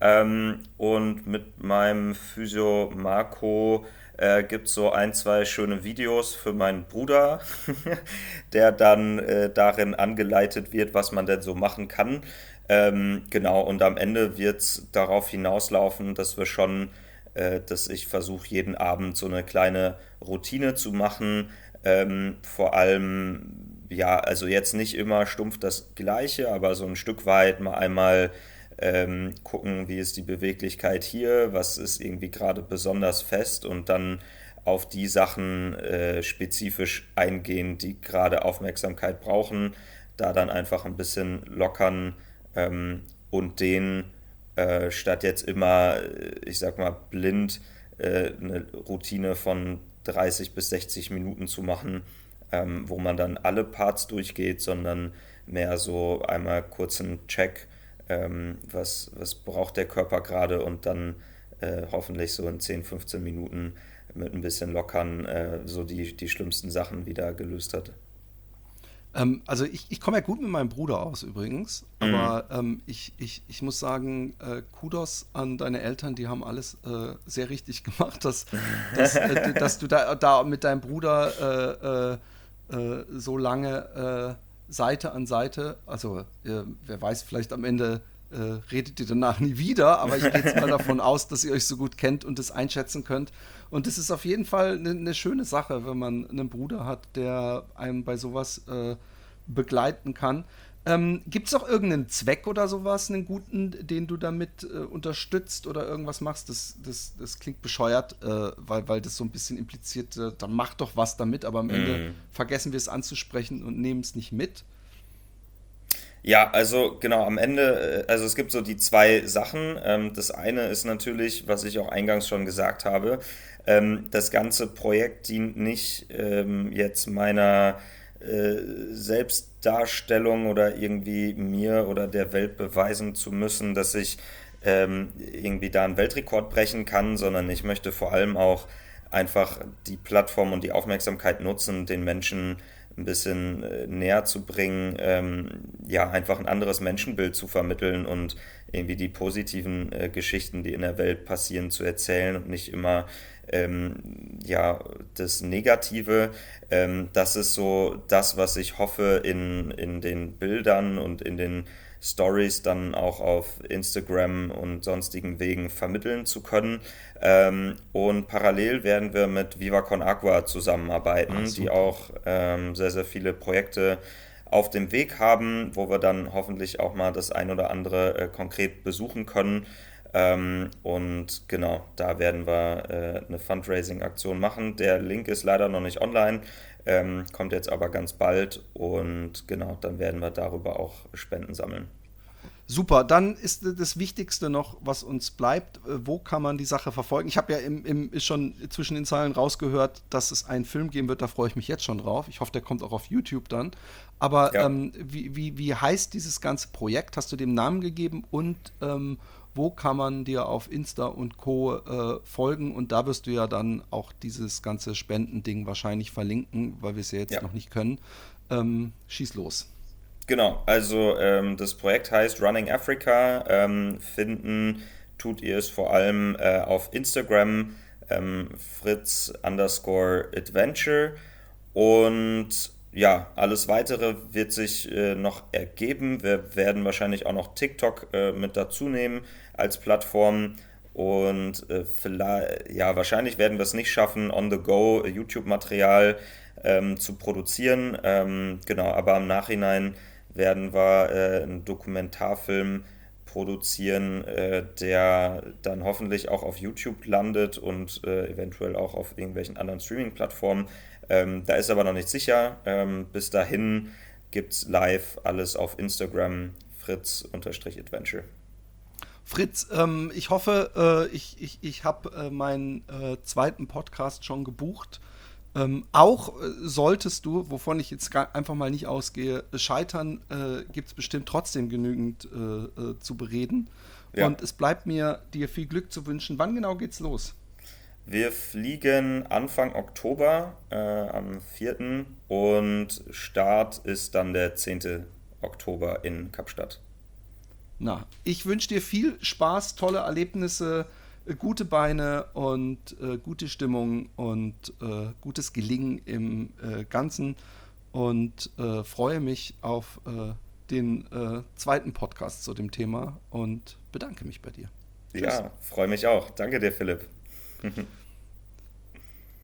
Ähm, und mit meinem Physio Marco äh, gibt es so ein, zwei schöne Videos für meinen Bruder, der dann äh, darin angeleitet wird, was man denn so machen kann. Ähm, genau, und am Ende wird es darauf hinauslaufen, dass wir schon, äh, dass ich versuche, jeden Abend so eine kleine Routine zu machen. Ähm, vor allem, ja, also jetzt nicht immer stumpf das Gleiche, aber so ein Stück weit mal einmal ähm, gucken, wie ist die Beweglichkeit hier, was ist irgendwie gerade besonders fest und dann auf die Sachen äh, spezifisch eingehen, die gerade Aufmerksamkeit brauchen, da dann einfach ein bisschen lockern ähm, und den äh, statt jetzt immer, äh, ich sag mal, blind äh, eine Routine von 30 bis 60 Minuten zu machen, ähm, wo man dann alle Parts durchgeht, sondern mehr so einmal kurzen Check, ähm, was, was braucht der Körper gerade und dann äh, hoffentlich so in 10, 15 Minuten mit ein bisschen Lockern äh, so die, die schlimmsten Sachen wieder gelöst hat. Ähm, also ich, ich komme ja gut mit meinem Bruder aus übrigens, aber mhm. ähm, ich, ich, ich muss sagen, äh, Kudos an deine Eltern, die haben alles äh, sehr richtig gemacht, dass, dass, äh, dass du da, da mit deinem Bruder äh, äh, äh, so lange Seite an Seite, also wer weiß, vielleicht am Ende redet ihr danach nie wieder, aber ich gehe jetzt mal davon aus, dass ihr euch so gut kennt und das einschätzen könnt. Und das ist auf jeden Fall eine ne schöne Sache, wenn man einen Bruder hat, der einem bei sowas äh, begleiten kann. Ähm, Gibt es auch irgendeinen Zweck oder sowas, einen guten, den du damit äh, unterstützt oder irgendwas machst? Das, das, das klingt bescheuert, äh, weil, weil das so ein bisschen impliziert, äh, dann mach doch was damit, aber am mm. Ende mhm. vergessen wir es anzusprechen und nehmen es nicht mit. Ja, also genau, am Ende, äh, also es gibt so die zwei Sachen. Ähm, das eine ist natürlich, was ich auch eingangs schon gesagt habe, ähm, das ganze Projekt dient nicht ähm, jetzt meiner äh, Selbstdarstellung oder irgendwie mir oder der Welt beweisen zu müssen, dass ich irgendwie da einen Weltrekord brechen kann, sondern ich möchte vor allem auch einfach die Plattform und die Aufmerksamkeit nutzen, den Menschen ein bisschen äh, näher zu bringen, ähm, ja, einfach ein anderes Menschenbild zu vermitteln und irgendwie die positiven äh, Geschichten, die in der Welt passieren, zu erzählen und nicht immer ähm, ja, das Negative. Ähm, das ist so das, was ich hoffe in, in den Bildern und in den Stories dann auch auf Instagram und sonstigen Wegen vermitteln zu können. Ähm, und parallel werden wir mit Viva Con Agua zusammenarbeiten, Ach, die auch ähm, sehr, sehr viele Projekte auf dem Weg haben, wo wir dann hoffentlich auch mal das ein oder andere äh, konkret besuchen können. Ähm, und genau, da werden wir äh, eine Fundraising-Aktion machen. Der Link ist leider noch nicht online, ähm, kommt jetzt aber ganz bald und genau, dann werden wir darüber auch Spenden sammeln. Super, dann ist das Wichtigste noch, was uns bleibt. Äh, wo kann man die Sache verfolgen? Ich habe ja im, im, schon zwischen den Zeilen rausgehört, dass es einen Film geben wird. Da freue ich mich jetzt schon drauf. Ich hoffe, der kommt auch auf YouTube dann. Aber ja. ähm, wie, wie, wie heißt dieses ganze Projekt? Hast du dem Namen gegeben? Und ähm, wo kann man dir auf Insta und Co. Äh, folgen? Und da wirst du ja dann auch dieses ganze Spendending wahrscheinlich verlinken, weil wir es ja jetzt ja. noch nicht können. Ähm, schieß los. Genau, also ähm, das Projekt heißt Running Africa. Ähm, finden tut ihr es vor allem äh, auf Instagram ähm, fritz underscore adventure und ja, alles weitere wird sich äh, noch ergeben. Wir werden wahrscheinlich auch noch TikTok äh, mit dazu nehmen als Plattform. Und äh, vielleicht, ja, wahrscheinlich werden wir es nicht schaffen, on the go YouTube-Material ähm, zu produzieren. Ähm, genau, aber im Nachhinein werden wir äh, einen Dokumentarfilm produzieren, äh, der dann hoffentlich auch auf YouTube landet und äh, eventuell auch auf irgendwelchen anderen Streaming-Plattformen. Ähm, da ist aber noch nicht sicher. Ähm, bis dahin gibt es live alles auf Instagram fritz-adventure. Fritz, ähm, ich hoffe, äh, ich, ich, ich habe äh, meinen äh, zweiten Podcast schon gebucht. Ähm, auch äh, solltest du, wovon ich jetzt einfach mal nicht ausgehe, scheitern, äh, gibt es bestimmt trotzdem genügend äh, zu bereden. Ja. Und es bleibt mir, dir viel Glück zu wünschen. Wann genau geht's los? Wir fliegen Anfang Oktober äh, am 4. und Start ist dann der 10. Oktober in Kapstadt. Na, ich wünsche dir viel Spaß, tolle Erlebnisse, äh, gute Beine und äh, gute Stimmung und äh, gutes Gelingen im äh, Ganzen und äh, freue mich auf den zweiten Podcast zu dem Thema und bedanke mich bei dir. Tschüss. Ja, freue mich auch. Danke dir, Philipp.